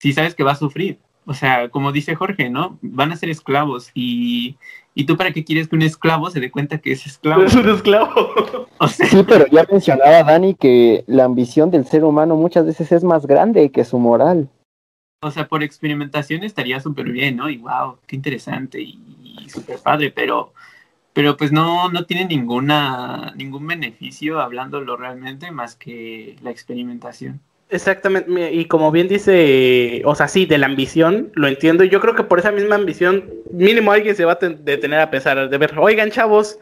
si sabes que va a sufrir? O sea, como dice Jorge, ¿no? Van a ser esclavos y, y tú para qué quieres que un esclavo se dé cuenta que es esclavo. Es un esclavo. O sea, sí, pero ya mencionaba Dani que la ambición del ser humano muchas veces es más grande que su moral o sea, por experimentación estaría súper bien, ¿no? Y wow, qué interesante y, súper padre, pero, pero pues no, no tiene ninguna, ningún beneficio hablándolo realmente más que la experimentación. Exactamente, y como bien dice, o sea, sí, de la ambición, lo entiendo, y yo creo que por esa misma ambición, mínimo alguien se va a detener a pensar, de ver, oigan chavos,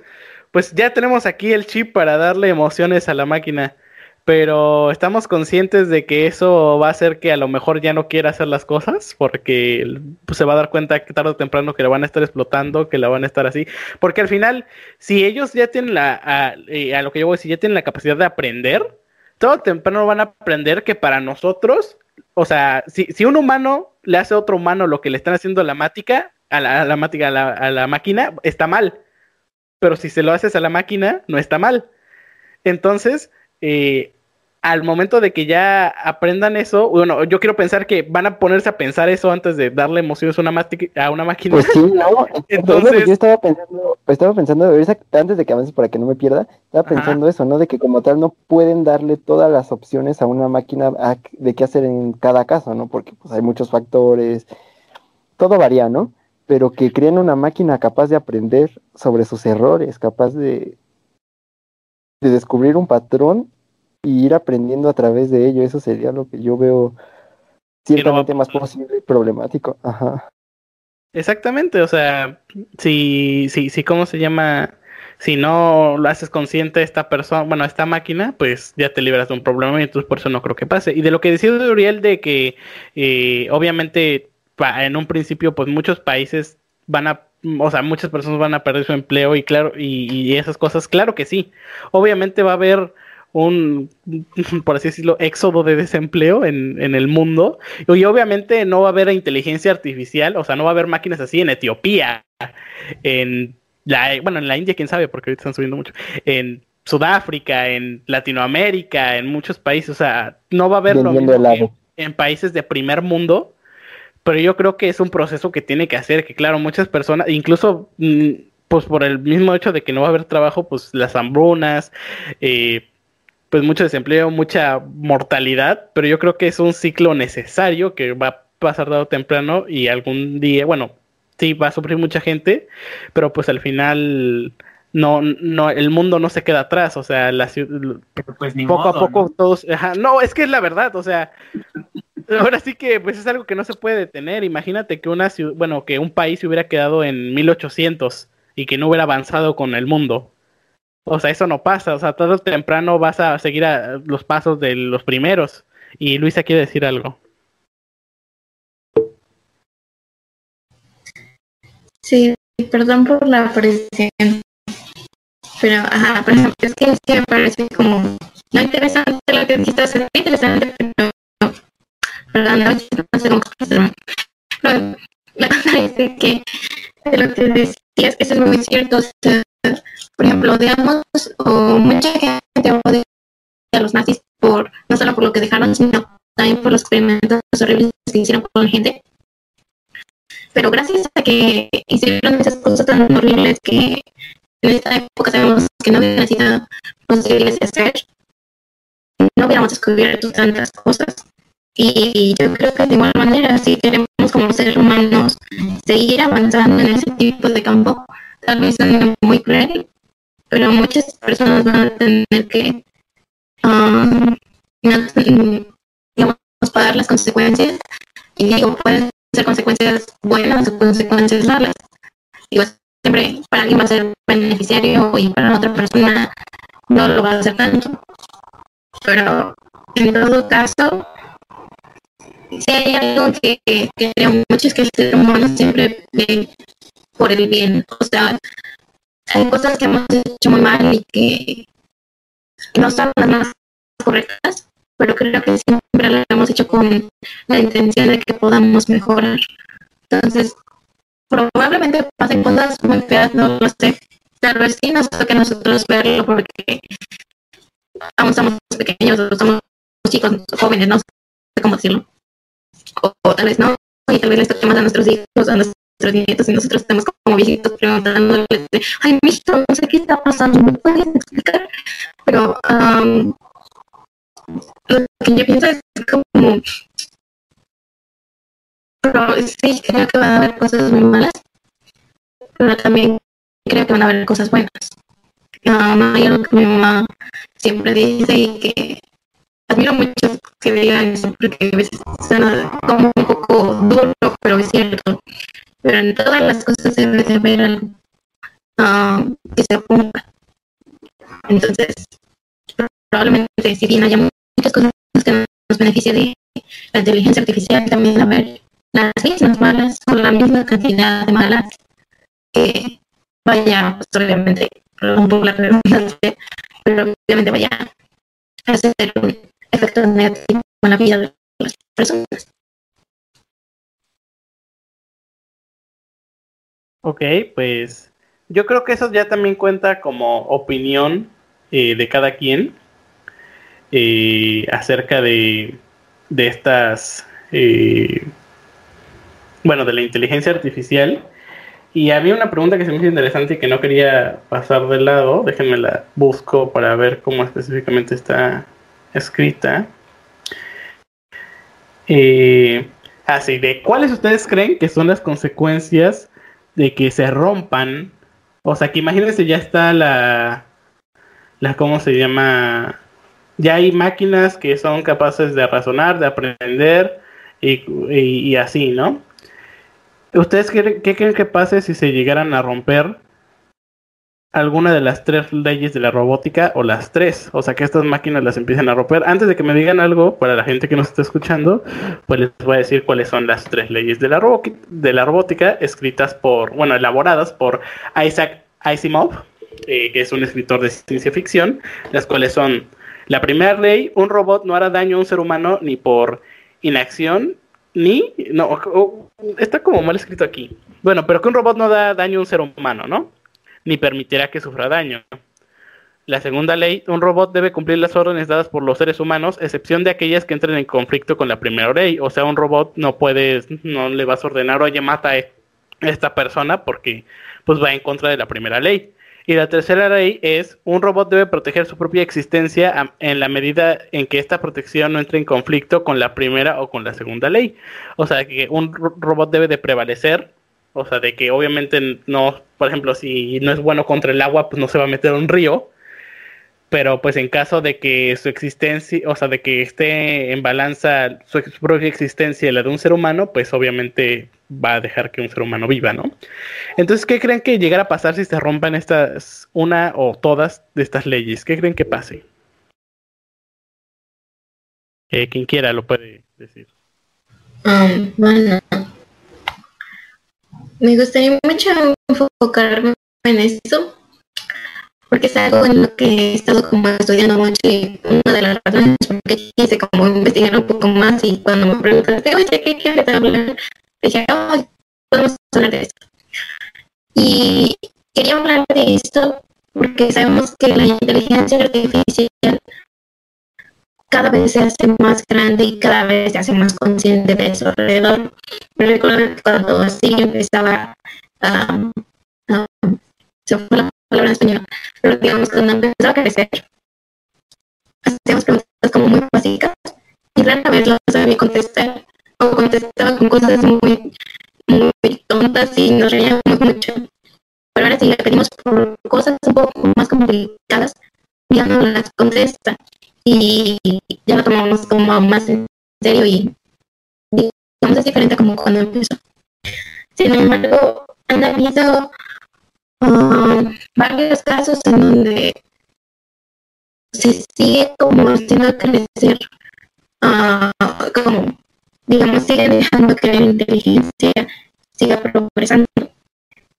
pues ya tenemos aquí el chip para darle emociones a la máquina pero estamos conscientes de que eso va a hacer que a lo mejor ya no quiera hacer las cosas porque pues, se va a dar cuenta que tarde o temprano que la van a estar explotando, que la van a estar así, porque al final si ellos ya tienen la a, eh, a lo que yo voy decir, ya tienen la capacidad de aprender, todo temprano van a aprender que para nosotros, o sea, si, si un humano le hace a otro humano lo que le están haciendo a la mática, a la, a la, mática, a la, a la máquina, está mal. Pero si se lo haces a la máquina, no está mal. Entonces, eh, al momento de que ya aprendan eso, bueno, yo quiero pensar que van a ponerse a pensar eso antes de darle emociones a una, a una máquina. Pues sí, no. Entonces, yo estaba pensando, estaba pensando, antes de que avances para que no me pierda, estaba pensando eso, ¿no? De que como tal no pueden darle todas las opciones a una máquina de qué hacer en cada caso, ¿no? Porque pues hay muchos factores, todo varía, ¿no? Pero que creen una máquina capaz de aprender sobre sus errores, capaz de, de descubrir un patrón y ir aprendiendo a través de ello. Eso sería lo que yo veo ciertamente más posible y problemático. Ajá. Exactamente, o sea, si, si, si, ¿cómo se llama? Si no lo haces consciente esta persona, bueno, esta máquina, pues ya te libras de un problema y entonces por eso no creo que pase. Y de lo que decía Uriel de que eh, obviamente en un principio pues muchos países van a o sea, muchas personas van a perder su empleo y claro, y, y, esas cosas, claro que sí. Obviamente va a haber un, por así decirlo, éxodo de desempleo en, en, el mundo. Y obviamente no va a haber inteligencia artificial, o sea, no va a haber máquinas así en Etiopía, en bueno, en la India, quién sabe, porque ahorita están subiendo mucho. En Sudáfrica, en Latinoamérica, en muchos países, o sea, no va a haber lo mismo en países de primer mundo, pero yo creo que es un proceso que tiene que hacer, que claro, muchas personas, incluso mm, pues por el mismo hecho de que no va a haber trabajo, pues las hambrunas, eh, pues mucho desempleo, mucha mortalidad, pero yo creo que es un ciclo necesario que va a pasar dado temprano y algún día, bueno, sí va a sufrir mucha gente, pero pues al final no, no, el mundo no se queda atrás, o sea, la pues poco a poco todos, no, es que es la verdad, o sea, ahora sí que pues es algo que no se puede detener, imagínate que una ciudad, bueno, que un país se hubiera quedado en 1800 y que no hubiera avanzado con el mundo. O sea, eso no pasa, o sea, todo temprano vas a seguir a los pasos de los primeros. Y Luisa quiere decir algo. Sí, perdón por la presión. Pero, ajá, ejemplo, es que, es que me parece como no interesante lo que dijiste, es interesante, pero perdón, no, sé cómo la cosa que lo que decías, es muy cierto. O por ejemplo, odiamos, o mucha gente odia a los nazis por no solo por lo que dejaron, sino también por los experimentos horribles que hicieron con la gente pero gracias a que hicieron esas cosas tan horribles que en esta época sabemos que no hubieran sido posibles de hacer, no hubiéramos descubierto tantas cosas. Y yo creo que de igual manera, si queremos como seres humanos seguir avanzando en ese tipo de campo, tal vez es muy cruel, pero muchas personas van a tener que um, digamos, pagar las consecuencias. Y digo, pueden ser consecuencias buenas o consecuencias malas. Digo, siempre para alguien va a ser beneficiario y para otra persona no lo va a hacer tanto. Pero en todo caso, si hay algo que, que, creo mucho es que el ser humano siempre por el bien. O sea, hay cosas que hemos hecho muy mal y que no son las más correctas, pero creo que siempre lo hemos hecho con la intención de que podamos mejorar. Entonces, probablemente pasen cosas muy feas, no lo sé. Tal vez sí nos toque a nosotros verlo porque aún somos pequeños, somos chicos, jóvenes, no sé cómo decirlo. O, tal vez no, y tal vez les toque más a nuestros hijos, a nuestros y nosotros estamos como viejitos preguntándoles, ay, mijito, no sé qué está pasando, ¿me puedes explicar? Pero um, lo que yo pienso es como pero sí creo que van a haber cosas muy malas pero también creo que van a haber cosas buenas. Um, hay algo que mi mamá siempre dice y que admiro mucho que digan eso porque a veces suena como un poco duro pero es cierto pero en todas las cosas debe haber algo um, que se apunta entonces probablemente si bien haya muchas cosas que nos beneficia de la inteligencia artificial, también a ver las mismas malas o la misma cantidad de malas que vaya, pues obviamente, un poco la redundancia, pero obviamente vaya a hacer un efecto negativo en la vida de las personas. Ok, pues yo creo que eso ya también cuenta como opinión eh, de cada quien eh, acerca de, de estas, eh, bueno, de la inteligencia artificial. Y había una pregunta que se me hizo interesante y que no quería pasar de lado. Déjenme la busco para ver cómo específicamente está escrita. Eh, así, de cuáles ustedes creen que son las consecuencias de que se rompan. O sea, que imagínense ya está la, la ¿cómo se llama? ya hay máquinas que son capaces de razonar, de aprender y, así, ¿no? ¿Ustedes qué, creen que pase si se llegaran a romper alguna de las tres leyes de la robótica o las tres? O sea, que estas máquinas las empiecen a romper. Antes de que me digan algo, para la gente que nos está escuchando, pues les voy a decir cuáles son las tres leyes de la, de la robótica escritas por, bueno, elaboradas por Isaac Asimov, eh, que es un escritor de ciencia ficción, las cuales son la primera ley, un robot no hará daño a un ser humano ni por inacción, ni... No, está como mal escrito aquí. Bueno, pero que un robot no da daño a un ser humano, ¿no? Ni permitirá que sufra daño. La segunda ley, un robot debe cumplir las órdenes dadas por los seres humanos, excepción de aquellas que entren en conflicto con la primera ley. O sea, un robot no puede, no le vas a ordenar, oye, mata a esta persona porque pues va en contra de la primera ley. Y la tercera ley es, un robot debe proteger su propia existencia en la medida en que esta protección no entre en conflicto con la primera o con la segunda ley. O sea, que un robot debe de prevalecer, o sea, de que obviamente no, por ejemplo, si no es bueno contra el agua, pues no se va a meter a un río, pero pues en caso de que su existencia, o sea, de que esté en balanza su, propia existencia y la de un ser humano, pues obviamente va a dejar que un ser humano viva, ¿no? Entonces, ¿qué creen que llegará a pasar si se rompan estas, una o todas de estas leyes? ¿Qué creen que pase? Quien quiera lo puede decir. Um, bueno, me gustaría mucho enfocarme en esto porque es algo en lo que he estado como estudiando mucho y una de las razones por que quise como investigar un poco más y cuando me preguntaste, oye, ¿qué quieres hablar? Dije, oh, podemos hablar de esto. Y quería hablar de esto porque sabemos que la inteligencia artificial cada vez se hace más grande y cada vez se hace más consciente de su alrededor. Recuerdo que cuando así empezaba a... se fue la palabra en español, pero digamos cuando empezó a crecer, hacíamos preguntas como muy básicas y rara vez las sabía contestar o contestaba con cosas muy, muy tontas y nos reíamos mucho. Pero ahora sí le pedimos por cosas un poco más complicadas, ya no las contesta y ya lo tomamos como más en serio y digamos es diferente como cuando empezó. Sin embargo, han habido um, varios casos en donde se sigue como haciendo crecer, uh, como, digamos, sigue dejando que la inteligencia siga progresando.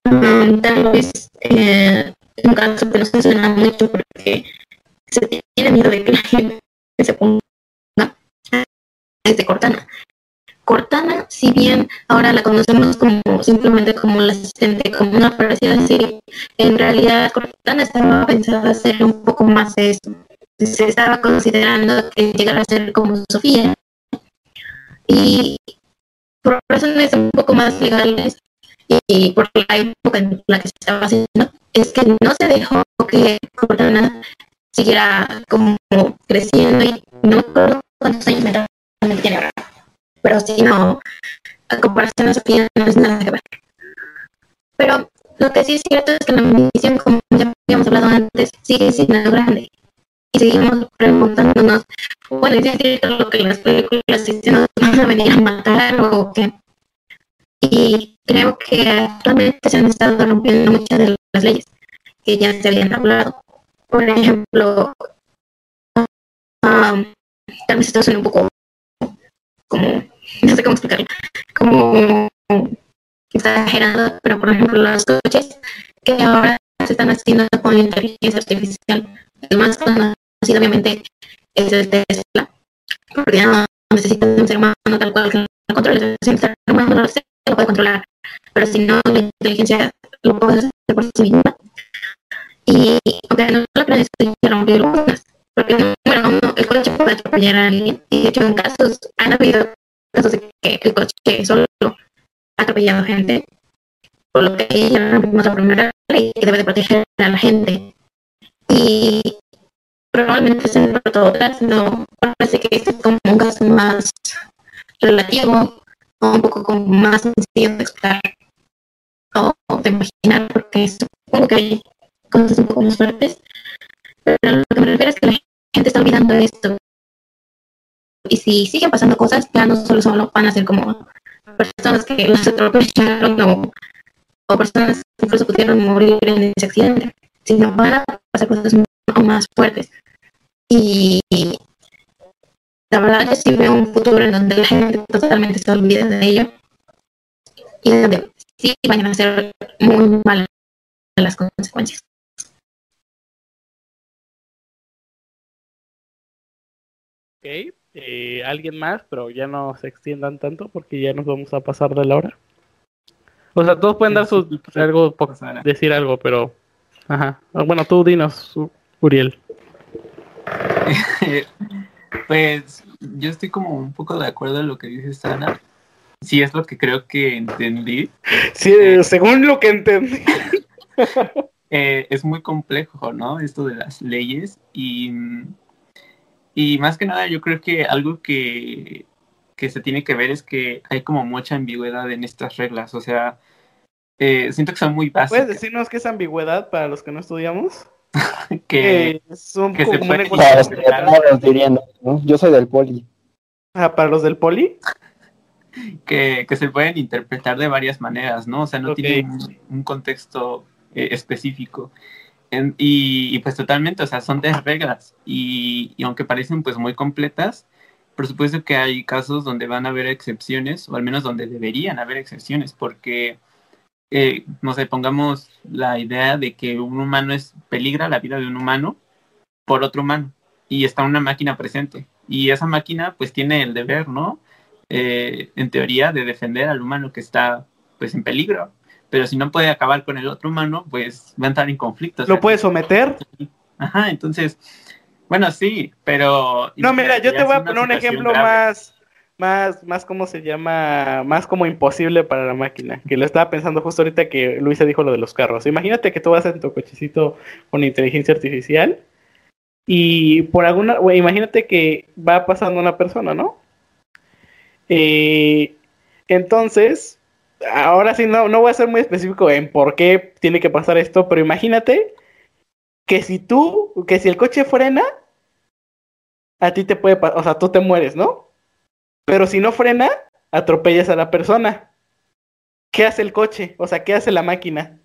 Um, tal vez eh, un caso que no se suena mucho porque se tiene miedo de que la gente se ponga desde Cortana. Cortana, si bien ahora la conocemos como simplemente como la asistente, como una parecida en realidad Cortana estaba pensada a ser un poco más de eso. Se estaba considerando que llegara a ser como Sofía. Y por razones un poco más legales y por la época en la que se estaba haciendo, es que no se dejó que Cortana siguiera como creciendo y no me acuerdo cuántos años me tiene ahora pero si no, a comparación a Sofía no es nada que ver. Pero lo que sí es cierto es que la misión, como ya habíamos hablado antes, sigue siendo grande. Y seguimos preguntándonos, bueno, ¿es cierto lo que las películas nos van a venir a matar o qué? Y creo que actualmente se han estado rompiendo muchas de las leyes que ya se habían hablado. Por ejemplo, um, tal vez esto suena un poco como no sé cómo explicarlo, como exagerado, pero por ejemplo los coches que ahora se están haciendo con inteligencia artificial, el más conocido obviamente es el Tesla, porque ya no necesita un ser humano tal cual que lo controle, el ser humano no lo puede controlar, pero si no la inteligencia lo puede hacer por sí misma. Y aunque no lo ya rompió algunas, porque número uno, el coche puede atropellar a alguien, y de hecho en casos han habido casos de que el coche solo ha atropellado gente, por lo que ella la primera ley que debe de proteger a la gente. Y probablemente se han roto otras, no parece que este es como un caso más relativo, un poco como más sencillo de explicar o de imaginar, porque supongo que hay cosas un poco más fuertes. Pero lo que me refiero es que la gente está olvidando esto y si siguen pasando cosas, ya no solo, solo van a ser como personas que las atropellaron o, o personas que incluso pudieron morir en ese accidente, sino van a pasar cosas más fuertes. Y la verdad yo sí veo un futuro en donde la gente totalmente se olvide de ello y donde sí vayan a ser muy malas las consecuencias. Okay. Eh, alguien más, pero ya no se extiendan tanto porque ya nos vamos a pasar de la hora. O sea, todos pueden dar su algo, decir algo, pero Ajá. Ah, Bueno, tú dinos, Uriel. pues yo estoy como un poco de acuerdo en lo que dice Sana. Sí, es lo que creo que entendí. Sí, según lo que entendí. Eh, es muy complejo, ¿no? Esto de las leyes y, y más que nada yo creo que algo que, que se tiene que ver es que hay como mucha ambigüedad en estas reglas, o sea, eh, siento que son muy ¿Puedes básicas. decirnos qué es ambigüedad para los que no estudiamos? que, Eh, es un que se puede Para los dirían, ¿no? Yo soy del poli. Ah, para los del poli. que, que se pueden interpretar de varias maneras, ¿no? O sea, no Ok. tienen un, un contexto eh, específico. Y, pues totalmente, o sea, son de reglas. Y, y aunque parecen pues muy completas, por supuesto que hay casos donde van a haber excepciones, o al menos donde deberían haber excepciones, porque, eh, no sé, pongamos la idea de que un humano es peligra la vida de un humano por otro humano, y está una máquina presente. Y esa máquina pues tiene el deber, ¿no? eh, en teoría, de defender al humano que está pues en peligro. Pero si no puede acabar con el otro humano, pues va a entrar en conflicto. o sea, ¿Lo puedes someter? Ajá, entonces, bueno, sí, pero... No, mira, yo te voy a poner un ejemplo grave. más, más, más, ¿cómo se llama? Más como imposible para la máquina. Que lo estaba pensando justo ahorita que Luisa dijo lo de los carros. Imagínate que tú vas en tu cochecito con inteligencia artificial y por alguna, imagínate que va pasando una persona, ¿no? Eh, entonces, ahora sí, no, no voy a ser muy específico en por qué tiene que pasar esto, pero imagínate que si tú, que si el coche frena, a ti te puede pasar, o sea, tú te mueres, ¿no? Pero si no frena, atropellas a la persona. ¿Qué hace el coche? O sea, ¿qué hace la máquina?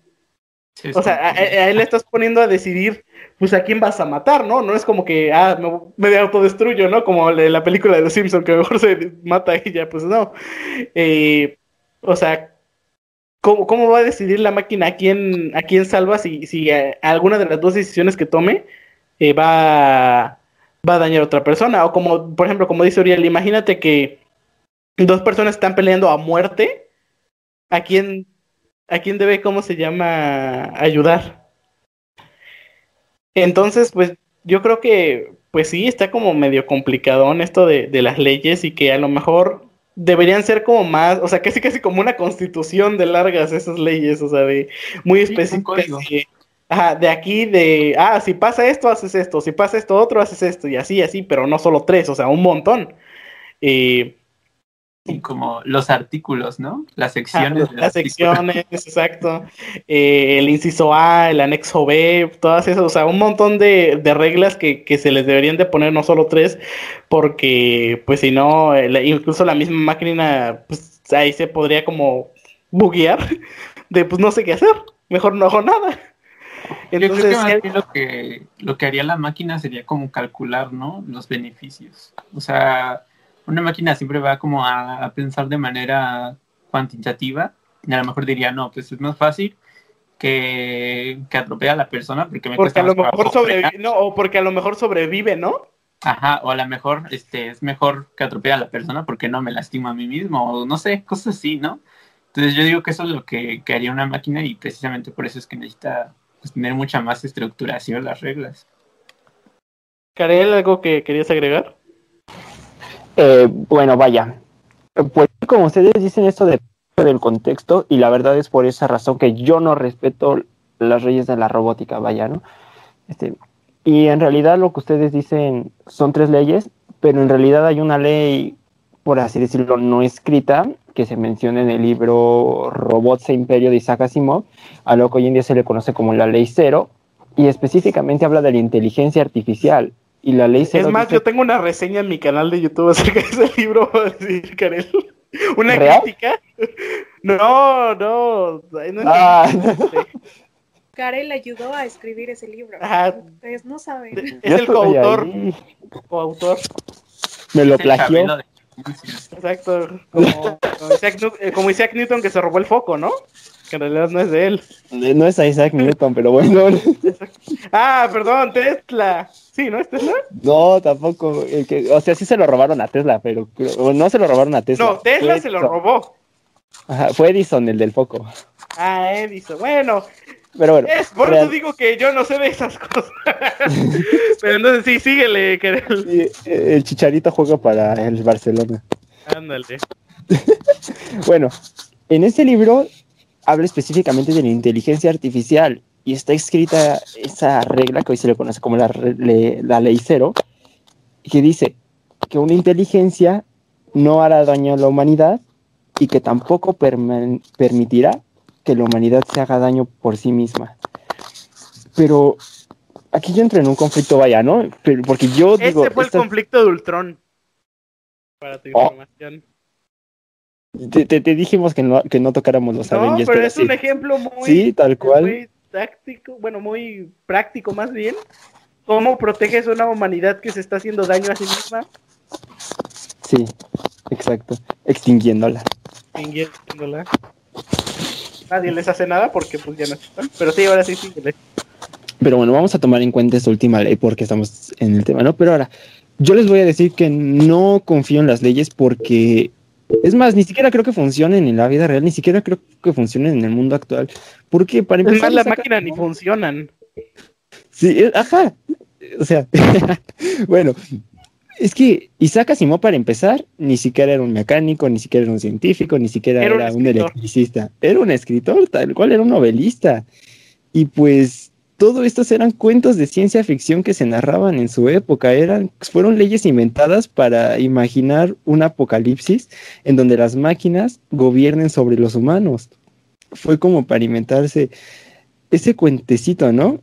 Sí, O sea, a, a él le estás poniendo a decidir, pues a quién vas a matar, ¿no? No es como que, ah, me, me autodestruyo, ¿no? Como la, la película de Los Simpson que mejor se mata ella, pues no. Eh, o sea, ¿cómo, ¿cómo va a decidir la máquina a quién, a quién salva si, si eh, alguna de las dos decisiones que tome eh, va, va a dañar a otra persona? O como, por ejemplo, como dice Uriel, imagínate que dos personas están peleando a muerte, ¿a quién, a quién debe, cómo se llama, ayudar? Entonces, pues yo creo que, pues sí, está como medio complicadón esto de, de las leyes y que a lo mejor deberían ser como más, o sea, casi casi como una constitución de largas esas leyes, o sea, de muy específicas. ajá, de aquí, de, ah, si pasa esto, haces esto, si pasa esto otro, haces esto, y así, así, pero no solo tres, o sea, un montón. Eh, y como los artículos, ¿no? Las Ah, secciones. del las secciones, exacto. Eh, el inciso A, el anexo B, todas esas, o sea, un montón de, de reglas que, que se les deberían de poner, no solo tres, porque pues si no, eh, incluso la misma máquina, pues ahí se podría como buguear de pues no sé qué hacer, mejor no hago nada. Yo creo que Entonces, más eh, lo que, lo que haría la máquina sería como calcular, ¿no? Los beneficios. O sea, una máquina siempre va como a, a pensar de manera cuantitativa. Y a lo mejor diría, no, pues es más fácil que, que atropella a la persona porque me porque cuesta a lo más mejor sobrevive, no, o porque a lo mejor sobrevive, ¿no? Ajá, o a lo mejor este, es mejor que atropelle a la persona porque no me lastimo a mí mismo, o no sé, cosas así, ¿no? Entonces yo digo que eso es lo que, que haría una máquina y precisamente por eso es que necesita pues, tener mucha más estructuración las reglas. Karel, ¿algo que querías agregar? Eh, bueno, vaya. Pues como ustedes dicen esto de- del contexto, y la verdad es por esa razón que yo no respeto las leyes de la robótica, vaya, ¿no? Este, y en realidad lo que ustedes dicen son tres leyes, pero en realidad hay una ley, por así decirlo, no escrita, que se menciona en el libro Robots e Imperio de Isaac Asimov, a lo que hoy en día se le conoce como la ley cero, y específicamente habla de la inteligencia artificial. Y la ley Es más, dice- yo tengo una reseña en mi canal de YouTube acerca de ese libro, decir Karel. Una ¿Real? crítica. No, no. no Ah. Karel ayudó a escribir ese libro. Ajá. Ustedes no saben. es el coautor. ahí. Coautor. Me lo plagió. Exacto. Como, como Isaac, Newt- eh, como Isaac Newton que se robó el foco, ¿no? Que en realidad no es de él. Eh, No es a Isaac Newton, pero bueno. Ah, perdón, Tesla. Sí, ¿no es Tesla? No, tampoco. el que- o sea, sí se lo robaron a Tesla, pero no se lo robaron a Tesla. No, Tesla Fue se lo robó. Ajá, fue Edison el del foco. Ah, Edison. Bueno, Pero bueno. Es, por real- eso digo que yo no sé de esas cosas. Pero entonces sí, síguele, sí, eh, el Chicharito juega para el Barcelona. ándale. Bueno, en este libro habla específicamente de la inteligencia artificial y está escrita esa regla que hoy se le conoce como la, le- la ley cero, que dice que una inteligencia no hará daño a la humanidad y que tampoco permitirá que la humanidad se haga daño por sí misma. Pero aquí yo entro en un conflicto, vaya, ¿no? Pero porque yo digo... Este fue el conflicto de Ultron. Para tu Oh. información. te, te- te dijimos que no, que no tocáramos los No, Avengers, pero pero es sí. un ejemplo muy, Sí, tal cual. muy táctico, bueno, muy práctico más bien. ¿Cómo proteges a una humanidad que se está haciendo daño a sí misma? Sí, exacto. Extinguiéndola. Extinguiéndola. Nadie les hace nada porque pues ya no están. Pero sí, ahora sí, síguele. Pero bueno, vamos a tomar en cuenta esta última ley porque estamos en el tema, ¿no? Pero ahora, yo les voy a decir que no confío en las leyes porque, es más, ni siquiera creo que funcionen en la vida real, ni siquiera creo que funcionen en el mundo actual. Porque para Es empezar... más, la sacan- máquina ni funcionan. Sí, ajá. O sea, bueno, es que Isaac Asimov para empezar ni siquiera era un mecánico, ni siquiera era un científico, ni siquiera Era era, un electricista. Era un escritor, tal cual era un novelista. Y pues todo estos eran cuentos de ciencia ficción que se narraban en su época. Eran, fueron leyes inventadas para imaginar un apocalipsis en donde las máquinas gobiernen sobre los humanos. Fue como para inventarse ese cuentecito, ¿no?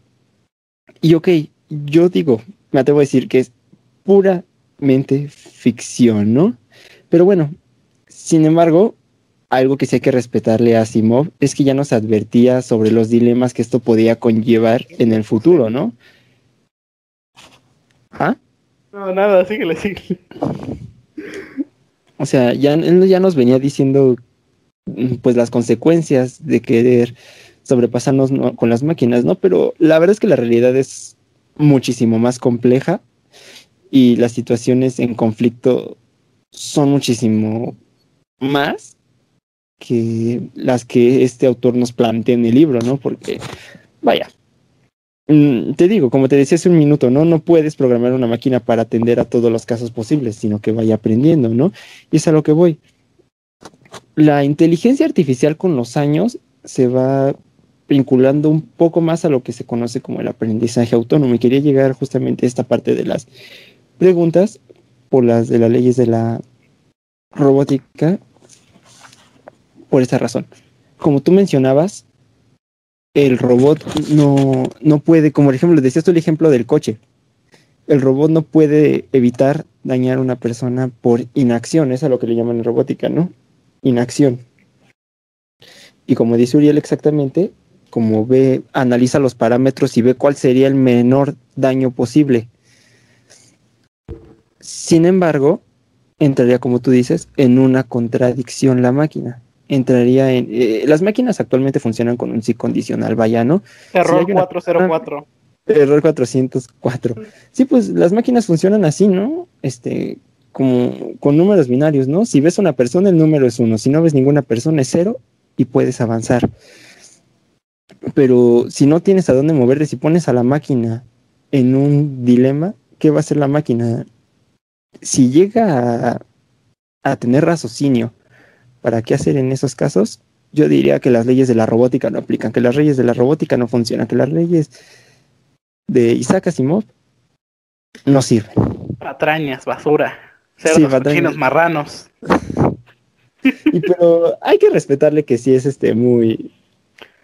Y ok, yo digo, me atrevo a decir que es ficción, ¿no? Pero bueno, sin embargo, algo que sí hay que respetarle a Asimov es que ya nos advertía sobre los dilemas que esto podía conllevar en el futuro, ¿no? ¿Ah? No, nada, síguele, síguele. O sea, ya, él ya nos venía diciendo mm, pues las consecuencias de querer sobrepasarnos ¿no? con las máquinas, ¿no? Pero la verdad es que la realidad es muchísimo más compleja y las situaciones en conflicto son muchísimo más que las que este autor nos plantea en el libro, ¿no? Porque, vaya, mm, te digo, como te decía hace un minuto, ¿no? No puedes programar una máquina para atender a todos los casos posibles, sino que vaya aprendiendo, ¿no? Y es a lo que voy. La inteligencia artificial con los años se va vinculando un poco más a lo que se conoce como el aprendizaje autónomo. Y quería llegar justamente a esta parte de las preguntas por las de las leyes de la robótica por esa razón. Como tú mencionabas, el robot no, no puede, como por ejemplo, decías tú el ejemplo del coche. El robot no puede evitar dañar a una persona por inacción, es a lo que le llaman en robótica, ¿no? Inacción. Y como dice Uriel exactamente, como ve, analiza los parámetros y ve cuál sería el menor daño posible. Sin embargo, entraría, como tú dices, en una contradicción la máquina. Entraría en... eh, las máquinas actualmente funcionan con un sí condicional, vaya, ¿no? Error una- 404. Error 404. Sí, pues las máquinas funcionan así, ¿no? Este, como con números binarios, ¿no? Si ves una persona, el número es uno. Si no ves ninguna persona, es cero y puedes avanzar. Pero si no tienes a dónde moverte, si pones a la máquina en un dilema, ¿qué va a hacer la máquina? Si llega a, a tener raciocinio, ¿para qué hacer en esos casos? Yo diría que las leyes de la robótica no aplican, que las leyes de la robótica no funcionan, que las leyes de Isaac Asimov no sirven. Patrañas, basura. Sí, Cerdos, patrañas. cochinos, marranos. Y pero hay que respetarle que sí es este muy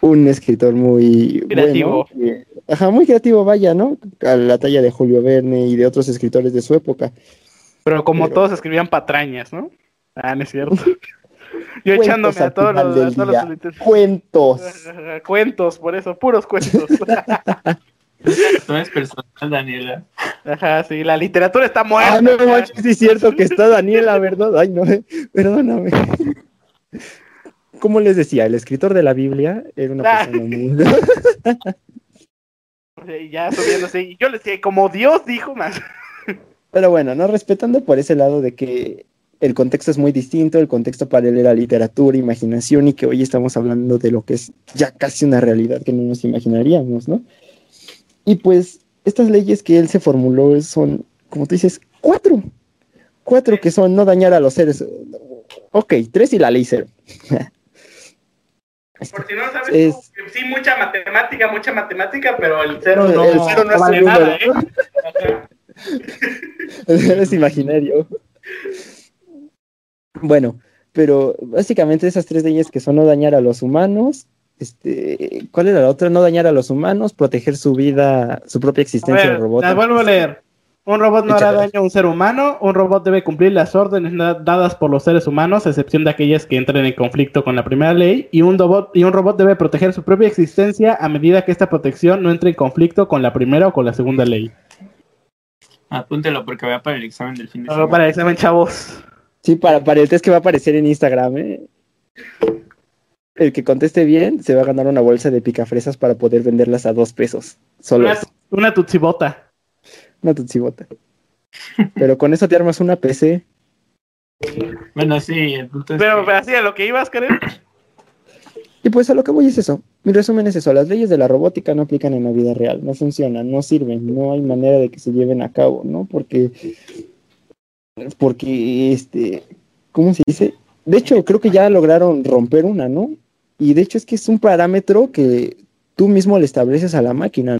un escritor muy Creativo. bueno. Ajá, muy creativo, vaya, ¿no? A la talla de Julio Verne y de otros escritores de su época. Pero como Pero- todos escribían patrañas, ¿no? Ah, no es cierto. Yo echándome a todos los, a todos los. Cuentos. Cuentos, por eso, puros cuentos. No es personal, Daniela. Ajá, sí, la literatura está muerta. Ah, no sí es cierto que está Daniela, ¿verdad? Ay, no, eh, perdóname. Como les decía, el escritor de la Biblia era una Ah. persona muy... Y ya subiéndose. Y yo le decía, como Dios dijo más. Pero bueno, no respetando por ese lado de que el contexto es muy distinto, el contexto para él era literatura, imaginación y que hoy estamos hablando de lo que es ya casi una realidad que no nos imaginaríamos, ¿no? Y pues estas leyes que él se formuló son, como tú dices, cuatro. Cuatro que son no dañar a los seres. Ok, tres y la ley cero. Por si no sabes, es... sí, mucha matemática, mucha matemática, pero el cero no, el cero no, no vale nada, ¿eh? es imaginario. Bueno, pero básicamente esas tres leyes que son no dañar a los humanos, este, ¿cuál era la otra? No dañar a los humanos, proteger su vida, su propia existencia a ver, robot. La vuelvo a leer. Un robot no hará daño a un ser humano, un robot debe cumplir las órdenes dadas por los seres humanos, a excepción de aquellas que entren en conflicto con la primera ley, y un, robot, y un robot debe proteger su propia existencia a medida que esta protección no entre en conflicto con la primera o con la segunda ley. Apúntelo porque va para el examen del fin de semana. Para el examen, chavos. Sí, para, para el test que va a aparecer en Instagram, ¿eh? El que conteste bien se va a ganar una bolsa de picafresas para poder venderlas a dos pesos. Solo una, una tutsibota. Una tutsibota. Pero con eso te armas una PC. Bueno, sí, Pero así a lo que ibas, Karen. Y pues a lo que voy es eso. Mi resumen es eso. Las leyes de la robótica no aplican en la vida real. No funcionan, no sirven. No hay manera de que se lleven a cabo, ¿no? Porque porque, este, ¿cómo se dice? De hecho, creo que ya lograron romper una, ¿no? Y de hecho es que es un parámetro que tú mismo le estableces a la máquina.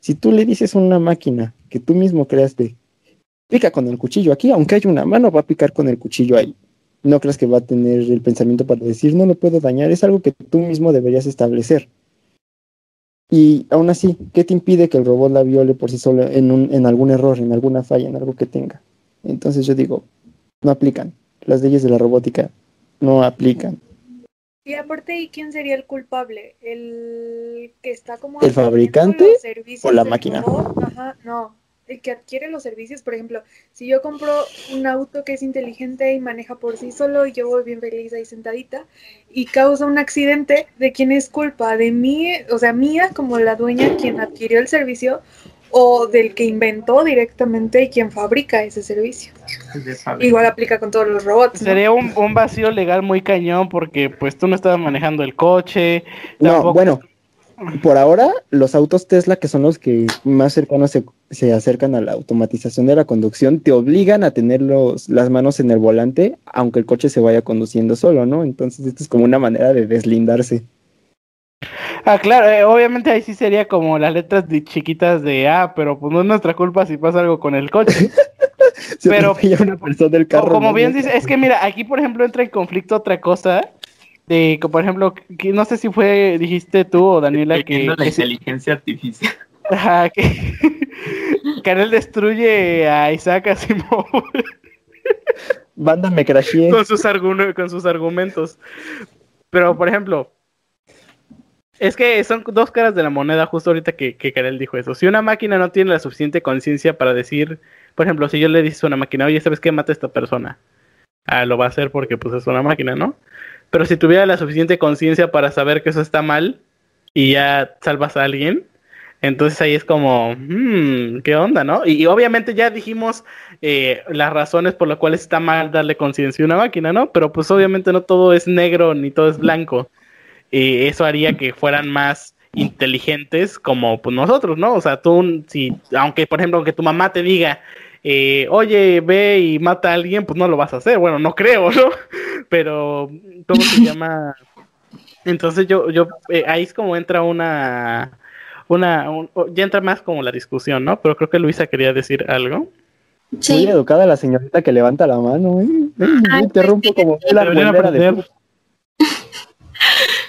Si tú le dices a una máquina que tú mismo creaste, pica con el cuchillo aquí, aunque haya una mano, va a picar con el cuchillo ahí. No creas que va a tener el pensamiento para decir, no lo puedo dañar, es algo que tú mismo deberías establecer. Y aún así, ¿qué te impide que el robot la viole por sí solo en, un, en algún error, en alguna falla, en algo que tenga? Entonces yo digo, no aplican. Las leyes de la robótica no aplican. Y aparte, ¿y quién sería el culpable? ¿El que está como... ¿El fabricante o la máquina? Ajá, no. El que adquiere los servicios, por ejemplo, si yo compro un auto que es inteligente y maneja por sí solo y yo voy bien feliz ahí sentadita y causa un accidente, ¿de quién es culpa? ¿De mí, o sea, mía como la dueña quien adquirió el servicio o del que inventó directamente y quien fabrica ese servicio. Igual aplica con todos los robots. Sería un, vacío legal muy cañón porque pues tú no estabas manejando el coche. No, bueno, por ahora los autos Tesla, que son los que más cercanos se, se, acercan a la automatización de la conducción, te obligan a tener los, las manos en el volante, aunque el coche se vaya conduciendo solo, ¿no? Entonces esto es como una manera de deslindarse. Ah, claro, eh, obviamente ahí sí sería como las letras de chiquitas de ah, pero pues no es nuestra culpa si pasa algo con el coche. pero una persona del carro, como bien dice, es que mira, aquí por ejemplo entra en conflicto otra cosa. De, por ejemplo, que, no sé si fue, dijiste tú o Daniela que... la inteligencia artificial. Ajá, que, que él destruye a Isaac Asimov. Banda me crashé. Con sus, con sus argumentos. Pero, por ejemplo, es que son dos caras de la moneda, justo ahorita que, que Karel dijo eso. Si una máquina no tiene la suficiente conciencia para decir, por ejemplo, si yo le dices a una máquina, oye, ¿sabes qué? Mata a esta persona. Ah, lo va a hacer porque pues es una máquina, ¿no? Pero si tuviera la suficiente conciencia para saber que eso está mal y ya salvas a alguien, entonces ahí es como, hmm, ¿qué onda, no? Y, obviamente ya dijimos eh, las razones por las cuales está mal darle conciencia a una máquina, ¿no? Pero pues obviamente no todo es negro ni todo es blanco eh, eso haría que fueran más inteligentes como pues, nosotros, ¿no? O sea, tú, si, aunque por ejemplo, aunque tu mamá te diga, eh, oye, ve y mata a alguien, pues no lo vas a hacer. Bueno, no creo, ¿no? Pero, ¿cómo se llama? Entonces yo, yo, eh, ahí es como entra una, una, ya entra más como la discusión, ¿no? Pero creo que Luisa quería decir algo. Sí. Muy educada la señorita que levanta la mano, ¿eh? Me interrumpo como la de...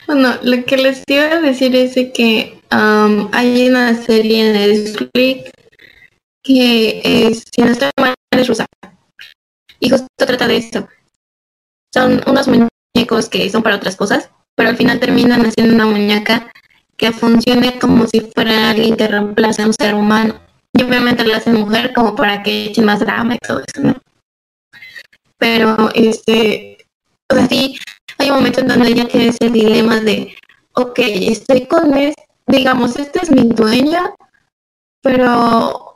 Bueno, lo que les iba a decir es que hay una serie en Netflix que es, si no estoy mal, es rusa. Y justo trata de eso. Son unos muñecos que son para otras cosas, pero al final terminan haciendo una muñeca que funcione como si fuera alguien que reemplace a un ser humano. Y obviamente la hacen mujer como para que eche más drama y todo eso, ¿no? Pero, este, o sea, sí, hay un momento en donde ella tiene ese dilema de, ok, estoy con él, digamos, este es mi dueña, pero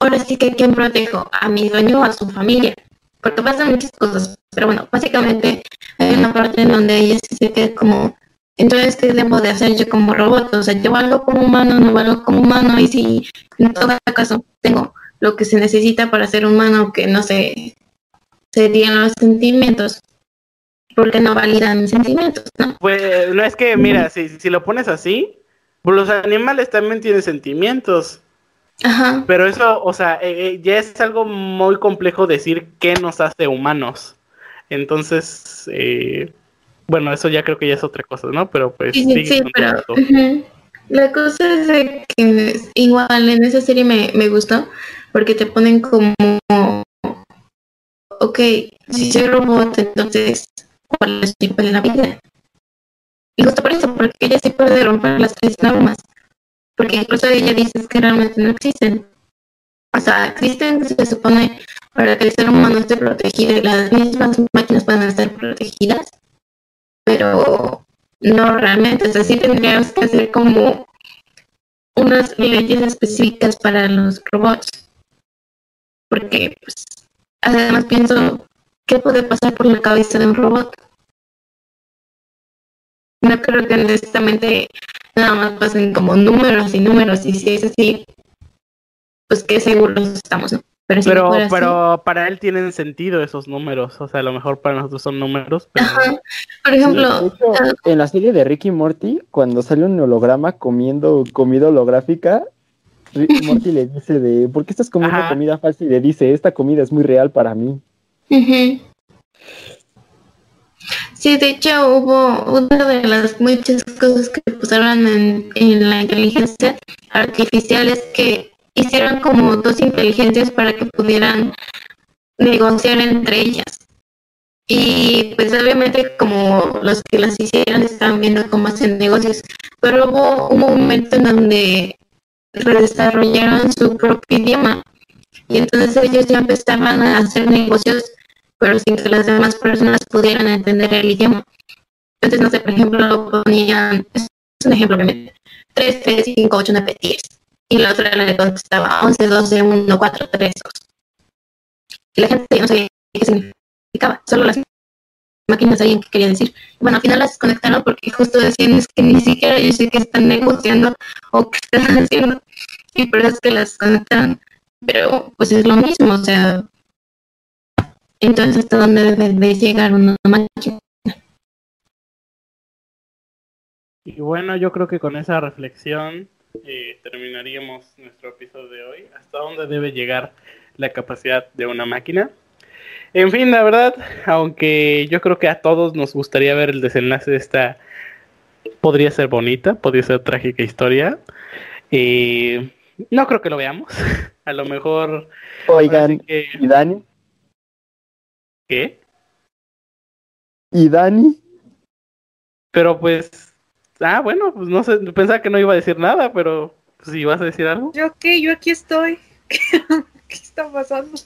ahora sí que ¿quién protejo? ¿A mi dueño o a su familia? porque pasan muchas cosas, pero bueno, básicamente hay una parte en donde ella se siente como, entonces, ¿qué debo de hacer yo como robot? O sea, yo valgo como humano, no valgo como humano, y si en todo caso tengo lo que se necesita para ser humano, que no sé, serían los sentimientos, porque no validan mis sentimientos, ¿no? Pues no es que, mira, si, si lo pones así, pues los animales también tienen sentimientos. Ajá. Pero eso, o sea, eh, eh, ya es algo muy complejo decir qué nos hace humanos. Entonces, eh, bueno, eso ya creo que ya es otra cosa, ¿no? Pero pues Sí, sí, sí, pero la cosa es de que igual en esa serie me, me gustó porque te ponen como, ok, si soy robot, entonces, ¿cuál es mi papel en la vida? Y justo por eso, porque ella sí puede romper las tres normas, porque incluso ella dice que realmente no existen. O sea, existen, se supone, para que el ser humano esté protegido y las mismas máquinas puedan estar protegidas, pero no realmente, o sea, sí tendríamos que hacer como unas leyes específicas para los robots. Porque, pues, además pienso, ¿qué puede pasar por la cabeza de un robot? No creo que honestamente nada más pasen como números y números, y si es así, pues qué seguros estamos, ¿no? Pero, si no Pero, fuera así- pero para él tienen sentido esos números. O sea, a lo mejor para nosotros son números, pero Ajá. Por ejemplo, hecho, ah, en la serie de Ricky y Morty, cuando sale un holograma comiendo comida holográfica, Ricky Morty le dice de, ¿por qué estás comiendo Ajá. comida falsa? Y le dice, esta comida es muy real para mí. Ujú. Sí, de hecho hubo una de las muchas cosas que pusieron en, en la inteligencia artificial es que hicieron como dos inteligencias para que pudieran negociar entre ellas. Y pues obviamente como los que las hicieron estaban viendo cómo hacen negocios, pero hubo un momento en donde desarrollaron su propio idioma y entonces ellos ya empezaban a hacer negocios pero sin que las demás personas pudieran entender el idioma. Entonces, no sé, por ejemplo, ponían, es un ejemplo obviamente, 3, 3, 5, 8, 9, 10. Y la otra le contestaba 11, 12, 1, 4, 3, 2. Y la gente no sabía qué significaba, solo las máquinas sabían qué quería decir. Bueno, al final las desconectaron porque justo decían es que ni siquiera yo sé que están negociando o qué están haciendo. Y por eso es que las desconectaron. Pero pues es lo mismo, o sea, entonces, ¿hasta dónde debe de llegar una máquina? Y bueno, yo creo que con esa reflexión eh, terminaríamos nuestro episodio de hoy. ¿Hasta dónde debe llegar la capacidad de una máquina? En fin, la verdad, aunque yo creo que a todos nos gustaría ver el desenlace de esta, podría ser bonita, podría ser trágica historia. Eh, no creo que lo veamos. A lo mejor... Oigan, que- ¿y Dani? ¿Qué? ¿Y Dani? Pero pues... Ah, bueno, pues no sé, pensaba que no iba a decir nada, pero pues, si vas a decir algo. ¿Yo qué? Yo aquí estoy. ¿Qué está pasando?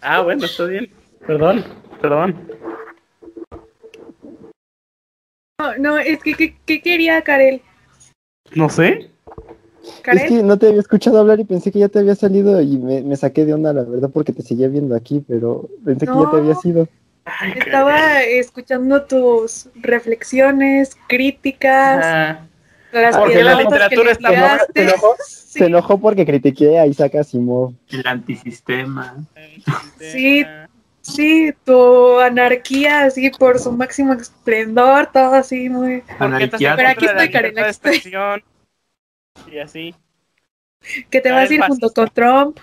Ah, bueno, está bien. Perdón, perdón. No, no, es que, ¿qué, qué quería Karel? No sé. Es que no te había escuchado hablar y pensé que ya te había salido y me, me saqué de onda, la verdad, porque te seguía viendo aquí, pero pensé que ya te había No. sido. Estaba escuchando tus reflexiones, críticas, Ah, las Porque la que literatura mal, tiraste. se enojó, Sí. Se enojó porque critiqué a Isaac Asimov. El antisistema. Sí. Sí, tu anarquía así por su máximo esplendor, todo así muy... Anarquía. Pero aquí estoy, Karen, aquí estoy. Y así. Que te A vas a ir junto con Trump.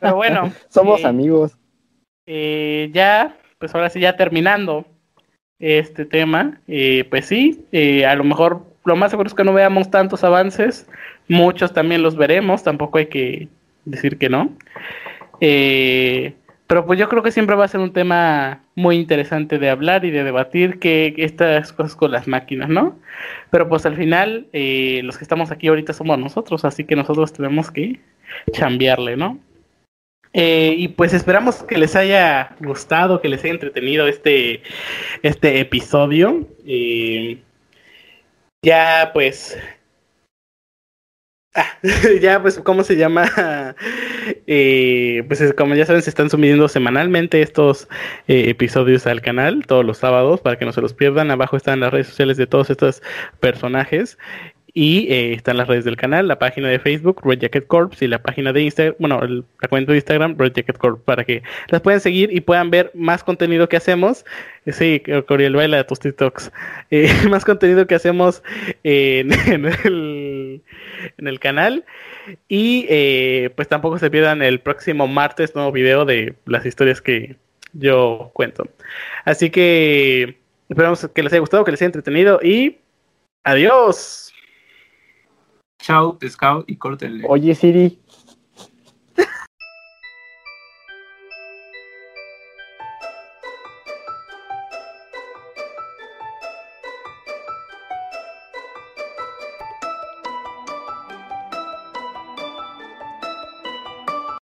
Pero bueno. Somos eh, amigos. eh, ya, pues ahora sí, ya terminando este tema, eh, pues sí, eh, a lo mejor lo más seguro es que no veamos tantos avances, muchos también los veremos, tampoco hay que decir que no. Eh, pero pues yo creo que siempre va a ser un tema muy interesante de hablar y de debatir que, estas cosas con las máquinas, ¿no? Pero pues al final eh, los que estamos aquí ahorita somos nosotros, así que nosotros tenemos que chambearle, ¿no? Eh, y pues esperamos que les haya gustado, que les haya entretenido este, este episodio. Eh, ya pues Ah, ya, pues, ¿cómo se llama? Eh, pues como ya saben, se están subiendo semanalmente estos eh, episodios al canal, todos los sábados, para que no se los pierdan. Abajo están las redes sociales de todos estos personajes. Y eh, están las redes del canal, la página de Facebook, Red Jacket Corps, y la página de Instagram, bueno, el, la cuenta de Instagram, Red Jacket Corps, para que las puedan seguir y puedan ver más contenido que hacemos. Sí, Coriel baila tus TikToks. Eh, más contenido que hacemos en, el, en el canal. Y eh, pues tampoco se pierdan el próximo martes nuevo video de las historias que yo cuento. Así que esperamos que les haya gustado, que les haya entretenido y adiós. Chao, pescado y córtenle. Oye, Siri,